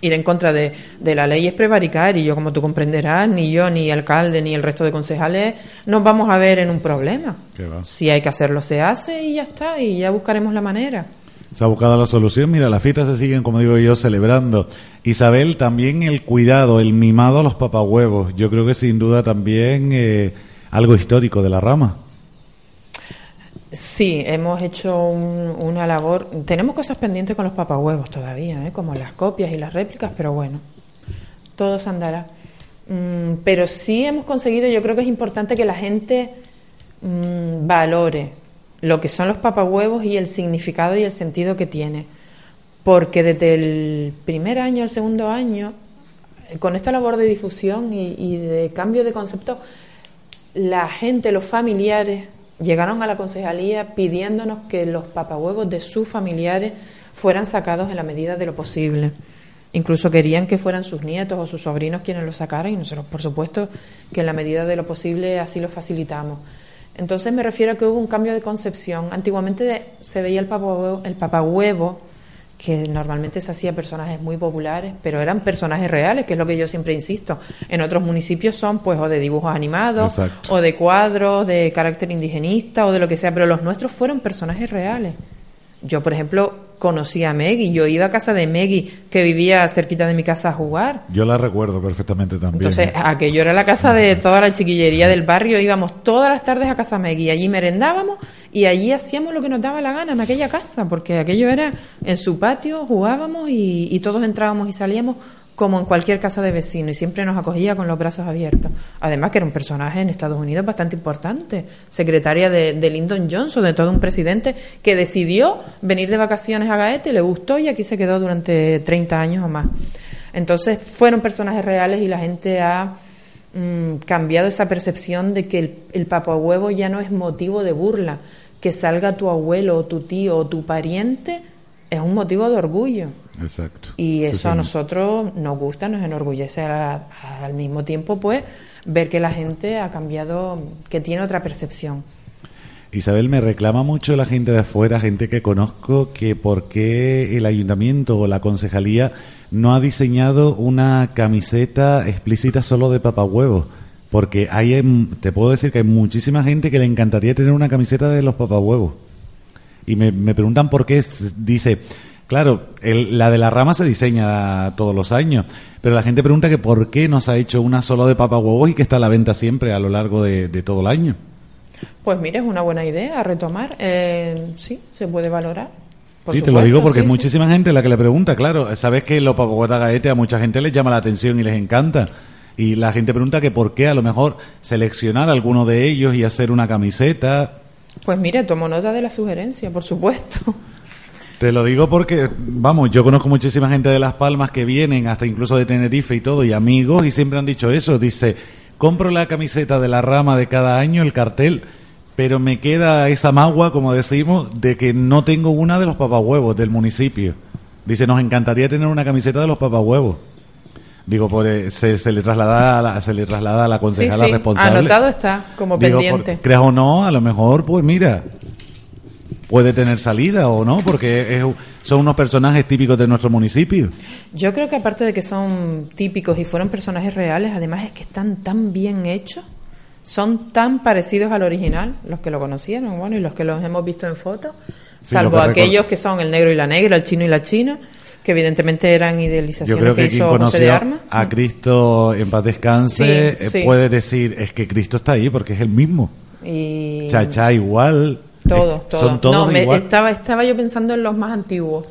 ir en contra de, la ley es prevaricar y yo, como tú comprenderás, ni yo, ni el alcalde, ni el resto de concejales nos vamos a ver en un problema. Si hay que hacerlo, se hace y ya está, y ya buscaremos la manera. Se ha buscado la solución. Mira, las fiestas se siguen, como digo yo, celebrando. Isabel, también el cuidado, el mimado a los papahuevos. Yo creo que sin duda también eh, algo histórico de la rama. Sí, hemos hecho una labor. Tenemos cosas pendientes con los papahuevos todavía, ¿eh? como las copias y las réplicas, pero bueno, todo se andará. Mm, pero sí hemos conseguido, yo creo que es importante que la gente mm, valore lo que son los papahuevos y el significado y el sentido que tiene. Porque desde el primer año al segundo año, con esta labor de difusión y de cambio de concepto, la gente, los familiares, llegaron a la concejalía pidiéndonos que los papahuevos de sus familiares fueran sacados en la medida de lo posible. Incluso querían que fueran sus nietos o sus sobrinos quienes los sacaran y nosotros, por supuesto, que en la medida de lo posible así lo facilitamos. Entonces me refiero a que hubo un cambio de concepción. Antiguamente se veía el papahuevo, el papahuevo que normalmente se hacía personajes muy populares, pero eran personajes reales, que es lo que yo siempre insisto. En otros municipios son pues o de dibujos animados, o de cuadros de carácter indigenista, o de lo que sea, pero los nuestros fueron personajes reales. Yo, por ejemplo, conocía a Meggy. Yo iba a casa de Meggy, que vivía cerquita de mi casa a jugar. Yo la recuerdo perfectamente también. Entonces, aquello era la casa de toda la chiquillería del barrio. Íbamos todas las tardes a casa Meggy. Allí merendábamos y allí hacíamos lo que nos daba la gana en aquella casa, porque aquello era en su patio, jugábamos y, y todos entrábamos y salíamos como en cualquier casa de vecino y siempre nos acogía con los brazos abiertos. Además que era un personaje en Estados Unidos bastante importante, secretaria de, Lyndon Johnson, de todo un presidente que decidió venir de vacaciones a Gaete, le gustó y aquí se quedó durante 30 años o más. Entonces fueron personajes reales y la gente ha mm, cambiado esa percepción de que el, el papahuevo ya no es motivo de burla, que salga tu abuelo o tu tío o tu pariente es un motivo de orgullo. Exacto. Y Sí, eso a nosotros nos gusta, nos enorgullece al mismo tiempo, pues, ver que la gente ha cambiado, que tiene otra percepción. Isabel, me reclama mucho la gente de afuera, gente que conozco, que por qué el ayuntamiento o la concejalía no ha diseñado una camiseta explícita solo de papahuevos. Porque hay, te puedo decir que hay muchísima gente que le encantaría tener una camiseta de los papahuevos. Y me, me preguntan por qué. Dice, claro, el- la de la rama se diseña todos los años, pero la gente pregunta que por qué no se ha hecho una solo de papahuevos y que está a la venta siempre a lo largo de, de todo el año. Pues mira, es una buena idea a retomar. Eh, sí, se puede valorar. Por sí, te lo digo porque sí, muchísima gente la que le pregunta, claro. Sabes que los papahuevos gaete a mucha gente les llama la atención y les encanta. Y la gente pregunta que por qué a lo mejor seleccionar alguno de ellos y hacer una camiseta. Pues mire, tomo nota de la sugerencia, por supuesto. Te lo digo porque, vamos, yo conozco muchísima gente de Las Palmas que vienen, hasta incluso de Tenerife y todo, y amigos, y siempre han dicho eso. Dice, compro la camiseta de la rama de cada año, el cartel, pero me queda esa magua, como decimos, de que no tengo una de los papahuevos del municipio. Dice, nos encantaría tener una camiseta de los papahuevos. Digo, por, eh, se, se le traslada a la, se le traslada a la Sí, concejala sí, responsable. anotado está, como Digo, por- pendiente. creas o no, a lo mejor, pues mira, puede tener salida o no, porque es- son unos personajes típicos de nuestro municipio. Yo creo que aparte de que son típicos y fueron personajes reales, además es que están tan bien hechos, son tan parecidos al original, los que lo conocieron, bueno, y los que los hemos visto en fotos, Sí, salvo que aquellos que son el negro y la negra, el chino y la china, que evidentemente eran Yo idealizaciones creo que, que quien hizo José de conoció Armas. a Cristo en paz descanse Sí, eh, sí. puede decir, es que Cristo está ahí porque es el mismo. Y Chacha igual. todos, todos. Son todos no, me- igual. estaba, estaba yo pensando en los más antiguos.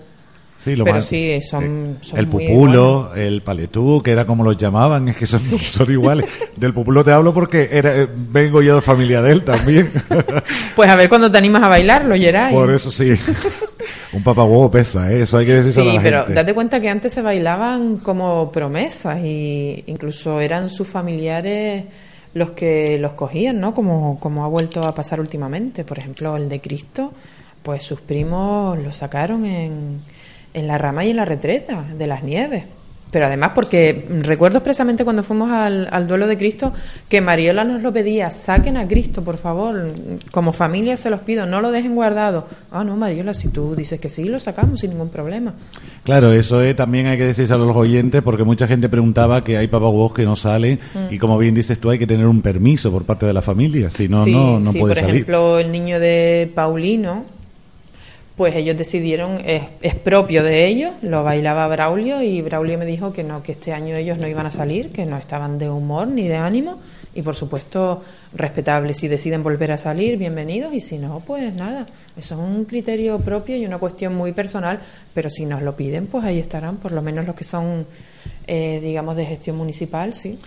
Sí, lo pero más- sí, son- eh, son el muy pupulo, el paletú, que era como los llamaban, *laughs* es que son, son iguales. Del pupulo te hablo porque era, eh, vengo yo de familia de él también. *laughs* Pues a ver cuando te animas a bailarlo, Geray. Por eso sí. *laughs* Un papahuevo pesa, ¿eh? eso hay que decirlo Sí, a la pero gente. date cuenta que antes se bailaban como promesas y incluso eran sus familiares los que los cogían, ¿no? Como, como ha vuelto a pasar últimamente. Por ejemplo, el de Cristo, pues sus primos lo sacaron en, en la rama y en la retreta de las nieves. Pero además porque mm, recuerdo expresamente cuando fuimos al, al duelo de Cristo que Mariola nos lo pedía, saquen a Cristo, por favor, como familia se los pido, no lo dejen guardado. Ah, no, Mariola, si tú dices que sí, lo sacamos sin ningún problema. Claro, eso eh, también hay que decírselo a los oyentes porque mucha gente preguntaba que hay papahuevos que no salen y como bien dices tú hay que tener un permiso por parte de la familia, si no, Mm. sí, no, no sí, puede por salir. ejemplo, el niño de Paulino, pues ellos decidieron, es, es propio de ellos, lo bailaba Braulio y Braulio me dijo que no, que este año ellos no iban a salir, que no estaban de humor ni de ánimo y por supuesto respetable. Si deciden volver a salir, bienvenidos y si no, pues nada. Eso es un criterio propio y una cuestión muy personal, pero si nos lo piden, pues ahí estarán, por lo menos los que son, eh, digamos, de gestión municipal, sí.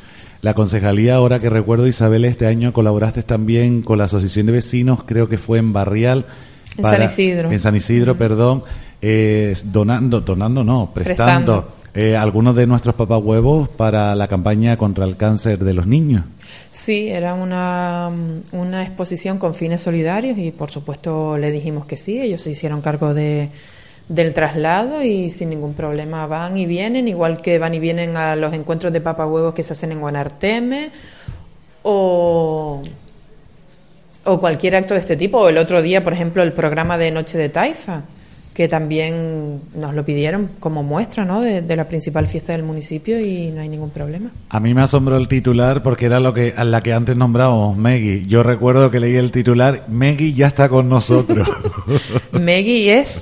La concejalía, ahora que recuerdo, Isabel, este año colaboraste también con la Asociación de Vecinos, creo que fue en Barrial. En San Isidro. En San Isidro, perdón, eh, donando, donando no, prestando, Prestando. eh, algunos de nuestros papahuevos para la campaña contra el cáncer de los niños. Sí, era una, una exposición con fines solidarios y por supuesto le dijimos que sí, ellos se hicieron cargo de, del traslado y sin ningún problema van y vienen, igual que van y vienen a los encuentros de papahuevos que se hacen en Guanarteme o, o cualquier acto de este tipo. O el otro día, por ejemplo, el programa de Noche de Taifa, que también nos lo pidieron como muestra ¿no? de, de la principal fiesta del municipio y no hay ningún problema. A mí me asombró el titular porque era lo que a la que antes nombrábamos, Meggy. Yo recuerdo que leí el titular, Meggy ya está con nosotros. *laughs* Meggy es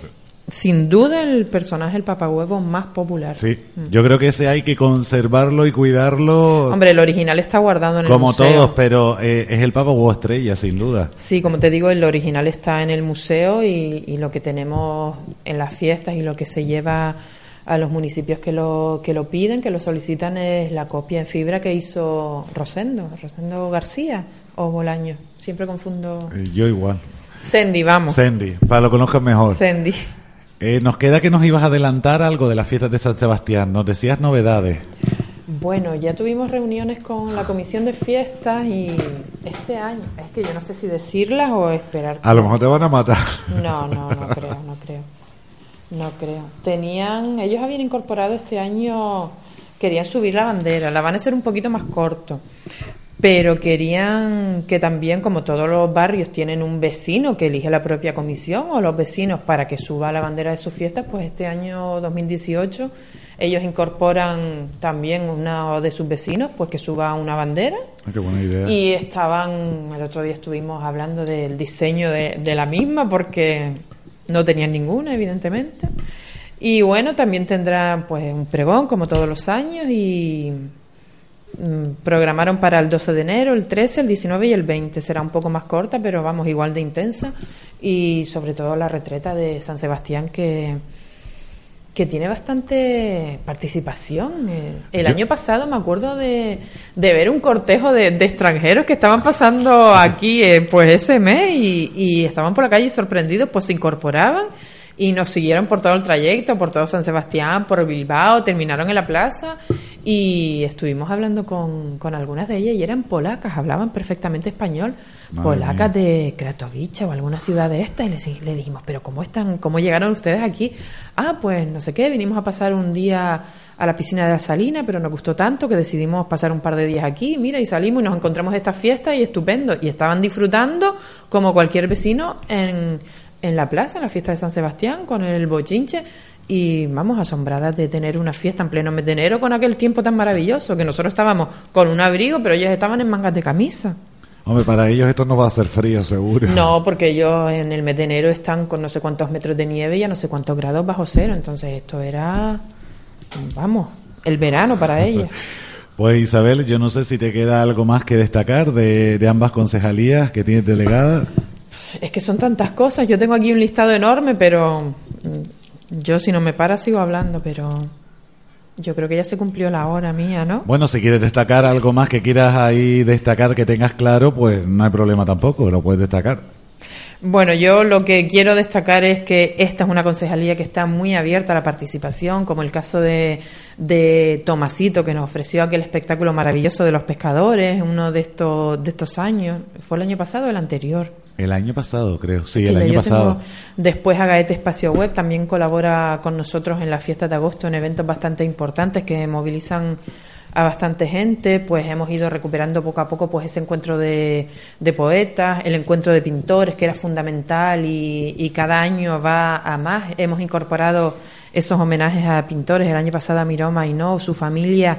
sin duda el personaje el huevo más popular. Sí, mm. yo creo que ese hay que conservarlo y cuidarlo. Hombre, el original está guardado en el museo. Como todos, pero eh, es el huevo estrella, sin duda. Sí, como te digo, el original está en el museo y, y, lo que tenemos en las fiestas y lo que se lleva a los municipios que lo, que lo piden, que lo solicitan, es la copia en fibra que hizo Rosendo, Rosendo García o Bolaño. Siempre confundo. Eh, yo igual. Sandy, vamos. Sandy, para lo conozcas mejor. Sandy. Eh, nos queda que nos ibas a adelantar algo de las fiestas de San Sebastián. Nos decías novedades. Bueno, ya tuvimos reuniones con la comisión de fiestas y este año, es que yo no sé si decirlas o esperar. A lo mejor te van a matar. No, no, no creo, no creo. No creo. Tenían, ellos habían incorporado este año, querían subir la bandera, la van a hacer un poquito más corto, pero querían que también, como todos los barrios tienen un vecino que elige la propia comisión o los vecinos para que suba la bandera de sus fiestas, pues este año 2018 ellos incorporan también uno de sus vecinos, pues que suba una bandera. Ah, qué buena idea. Y estaban, el otro día estuvimos hablando del diseño de, de la misma, porque no tenían ninguna, evidentemente. Y bueno, también tendrán pues un pregón como todos los años y programaron para el 12 de enero, el 13, el 19 y el 20. Será un poco más corta, pero vamos, igual de intensa. Y sobre todo la retreta de San Sebastián que que tiene bastante participación. Eh, el año pasado me acuerdo de, de ver un cortejo de, extranjeros que estaban pasando aquí eh, pues ese mes y, y, estaban por la calle sorprendidos, pues se incorporaban y nos siguieron por todo el trayecto, por todo San Sebastián, por Bilbao, terminaron en la plaza y estuvimos hablando con, con algunas de ellas y eran polacas, hablaban perfectamente español, polacas de Kratowice o alguna ciudad de esta y le, le dijimos, pero ¿cómo están, cómo llegaron ustedes aquí? Ah, pues no sé qué, vinimos a pasar un día a la piscina de la Salina, pero nos gustó tanto que decidimos pasar un par de días aquí, mira, y salimos y nos encontramos esta fiesta y estupendo. Y estaban disfrutando como cualquier vecino en en la plaza, en la fiesta de San Sebastián, con el bochinche. Y vamos, asombradas de tener una fiesta en pleno mes de enero con aquel tiempo tan maravilloso, que nosotros estábamos con un abrigo, pero ellos estaban en mangas de camisa. Hombre, para ellos esto no va a ser frío, seguro. No, porque ellos en el mes de enero están con no sé cuántos metros de nieve y a no sé cuántos grados bajo cero. Entonces esto era, vamos, el verano para ellos. *laughs* Pues Isabel, yo no sé si te queda algo más que destacar de, de ambas concejalías que tienes delegadas. Es que son tantas cosas. Yo tengo aquí un listado enorme, pero mm, yo si no me para sigo hablando, pero yo creo que ya se cumplió la hora mía, ¿no? Bueno, si quieres destacar algo más que quieras ahí destacar que tengas claro, pues no hay problema tampoco, lo puedes destacar. Bueno, yo lo que quiero destacar es que esta es una concejalía que está muy abierta a la participación, como el caso de, de Tomasito, que nos ofreció aquel espectáculo maravilloso de los pescadores, uno de estos, de estos años. ¿Fue el año pasado o el anterior? El año pasado, creo. Sí, el año pasado. Después Agaete Espacio Web también colabora con nosotros en la fiesta de agosto en eventos bastante importantes que movilizan a bastante gente, pues hemos ido recuperando poco a poco pues ese encuentro de, de poetas, el encuentro de pintores que era fundamental y, y, cada año va a más. Hemos incorporado esos homenajes a pintores. El año pasado a Miroma y no, su familia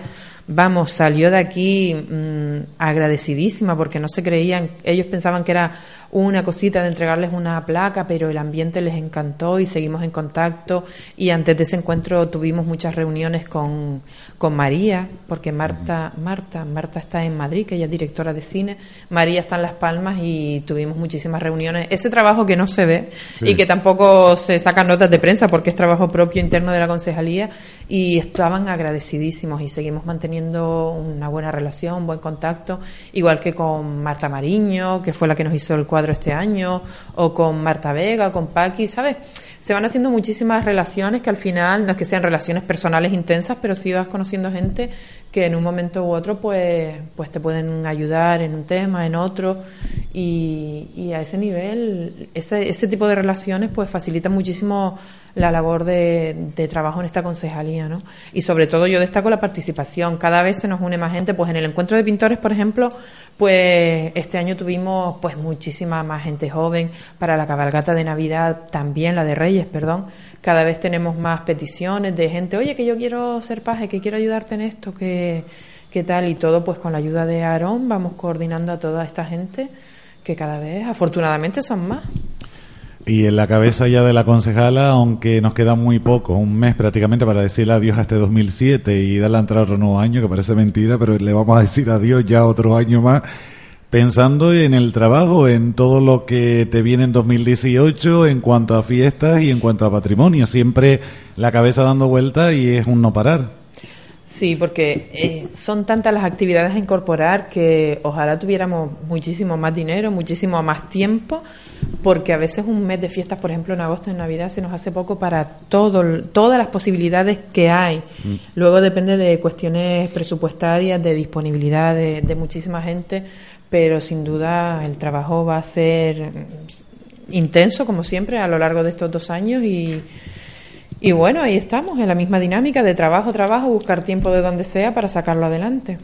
vamos, salió de aquí mmm, agradecidísima porque no se creían, ellos pensaban que era una cosita de entregarles una placa, pero el ambiente les encantó y seguimos en contacto y antes de ese encuentro tuvimos muchas reuniones con, con María, porque Marta, Marta, Marta está en Madrid, que ella es directora de cine, María está en Las Palmas y tuvimos muchísimas reuniones. Ese trabajo que no se ve sí. y que tampoco se sacan notas de prensa porque es trabajo propio interno de la concejalía y estaban agradecidísimos y seguimos manteniendo una buena relación, un buen contacto, igual que con Marta Mariño, que fue la que nos hizo el cuadro este año, o con Marta Vega, con Paqui, ¿sabes? Se van haciendo muchísimas relaciones que al final, no es que sean relaciones personales intensas, pero sí vas conociendo gente que en un momento u otro pues, pues te pueden ayudar en un tema, en otro, y, y a ese nivel, ese, ese tipo de relaciones pues facilitan muchísimo la labor de, de, trabajo en esta concejalía, ¿no? Y sobre todo yo destaco la participación. Cada vez se nos une más gente. Pues en el encuentro de pintores, por ejemplo, pues este año tuvimos pues muchísima más gente joven. Para la cabalgata de Navidad también, la de Reyes, perdón. Cada vez tenemos más peticiones de gente, oye, que yo quiero ser paje, que quiero ayudarte en esto, que, que tal. Y todo pues con la ayuda de Aarón vamos coordinando a toda esta gente que cada vez afortunadamente son más. Y en la cabeza ya de la concejala, aunque nos queda muy poco, un mes prácticamente para decirle adiós a este 2007 y darle a entrar otro nuevo año, que parece mentira, pero le vamos a decir adiós ya otro año más, pensando en el trabajo, en todo lo que te viene en 2018 en cuanto a fiestas y en cuanto a patrimonio. Siempre la cabeza dando vuelta y es un no parar. Sí, porque eh, son tantas las actividades a incorporar que ojalá tuviéramos muchísimo más dinero, muchísimo más tiempo, porque a veces un mes de fiestas, por ejemplo en agosto, en Navidad, se nos hace poco para todo, todas las posibilidades que hay. Mm. Luego depende de cuestiones presupuestarias, de disponibilidad de, de muchísima gente, pero sin duda el trabajo va a ser intenso, como siempre, a lo largo de estos dos años y y bueno, ahí estamos, en la misma dinámica de trabajo, trabajo, buscar tiempo de donde sea para sacarlo adelante.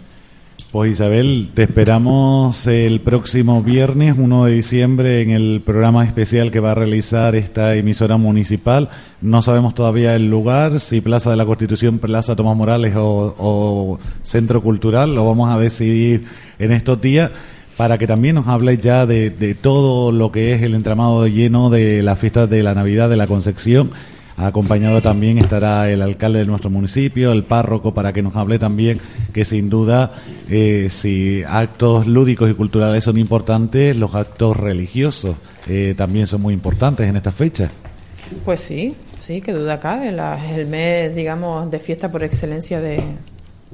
Pues Isabel, te esperamos el próximo viernes 1 de diciembre en el programa especial que va a realizar esta emisora municipal. No sabemos todavía el lugar, si Plaza de la Constitución, Plaza Tomás Morales o, Centro Cultural, lo vamos a decidir en estos días para que también nos hable ya de, de todo lo que es el entramado lleno de las fiestas de la Navidad de la Concepción Acompañado también estará el alcalde de nuestro municipio, el párroco, para que nos hable también que sin duda eh, si actos lúdicos y culturales son importantes, los actos religiosos eh, también son muy importantes en esta fecha. Pues sí, sí, que duda cabe. el mes, digamos, de fiesta por excelencia de,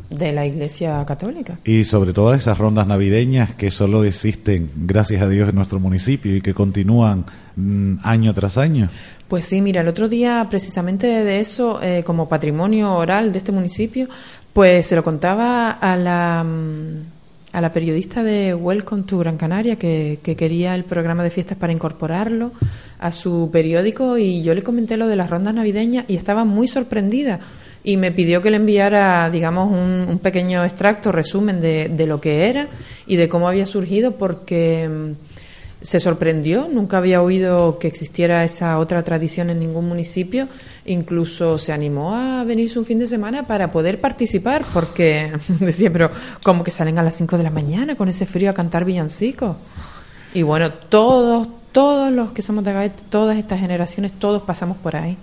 de la Iglesia Católica. Y sobre todo esas rondas navideñas que solo existen, gracias a Dios, en nuestro municipio y que continúan mm, año tras año. Pues sí, mira, el otro día precisamente de eso, eh, como patrimonio oral de este municipio, pues se lo contaba a la, mm, a la periodista de Welcome to Gran Canaria que, que quería el programa de fiestas para incorporarlo a su periódico y yo le comenté lo de las rondas navideñas y estaba muy sorprendida y me pidió que le enviara, digamos, un, pequeño extracto, resumen de, de, lo que era y de cómo había surgido, porque mm, se sorprendió, nunca había oído que existiera esa otra tradición en ningún municipio, incluso se animó a venirse un fin de semana para poder participar, porque *laughs* decía, pero como que salen a las 5 de la mañana con ese frío a cantar villancicos. Y bueno, todos, todos los que somos de Gaet, todas estas generaciones, todos pasamos por ahí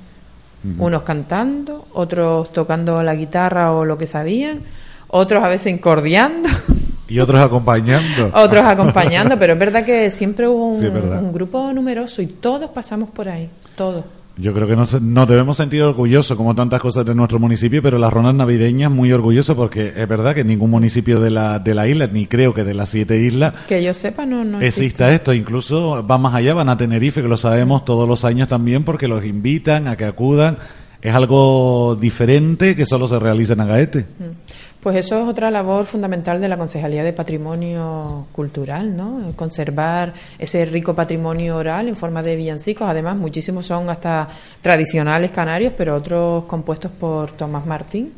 unos cantando, otros tocando la guitarra o lo que sabían, otros a veces incordiando. *laughs* Y otros acompañando. otros acompañando, pero es verdad que siempre hubo un, grupo numeroso y todos pasamos por ahí, todos. Yo creo que nos, debemos sentir orgullosos, como tantas cosas de nuestro municipio, pero las rondas navideñas muy orgullosos porque es verdad que ningún municipio de la, de la isla, ni creo que de las siete islas, que yo sepa, no, no exista esto. Incluso va más allá, van a Tenerife, que lo sabemos todos los años también, porque los invitan a que acudan. Es algo diferente que solo se realiza en Agaete. Mm. Pues eso es otra labor fundamental de la Concejalía de Patrimonio Cultural, ¿no? Conservar ese rico patrimonio oral en forma de villancicos. Además, muchísimos son hasta tradicionales canarios, pero otros compuestos por Tomás Martín.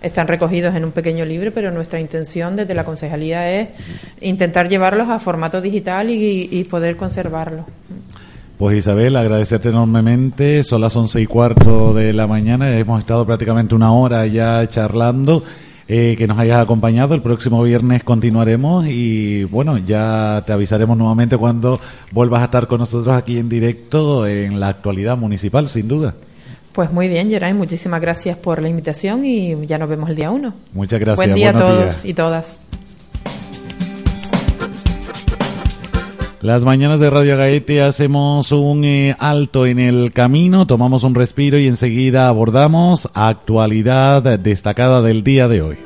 Están recogidos en un pequeño libro, pero nuestra intención desde la Concejalía es intentar llevarlos a formato digital y, y poder conservarlos. Pues Isabel, agradecerte enormemente. Son las once y cuarto de la mañana. Hemos estado prácticamente una hora ya charlando. Eh, que nos hayas acompañado. El próximo viernes continuaremos y bueno, ya te avisaremos nuevamente cuando vuelvas a estar con nosotros aquí en directo en la actualidad municipal, sin duda. Pues muy bien, Geray, muchísimas gracias por la invitación y ya nos vemos el día uno. Muchas gracias. Buen día a todos y todas. Las mañanas de Radio Gaete hacemos un eh, alto en el camino, tomamos un respiro y enseguida abordamos actualidad destacada del día de hoy.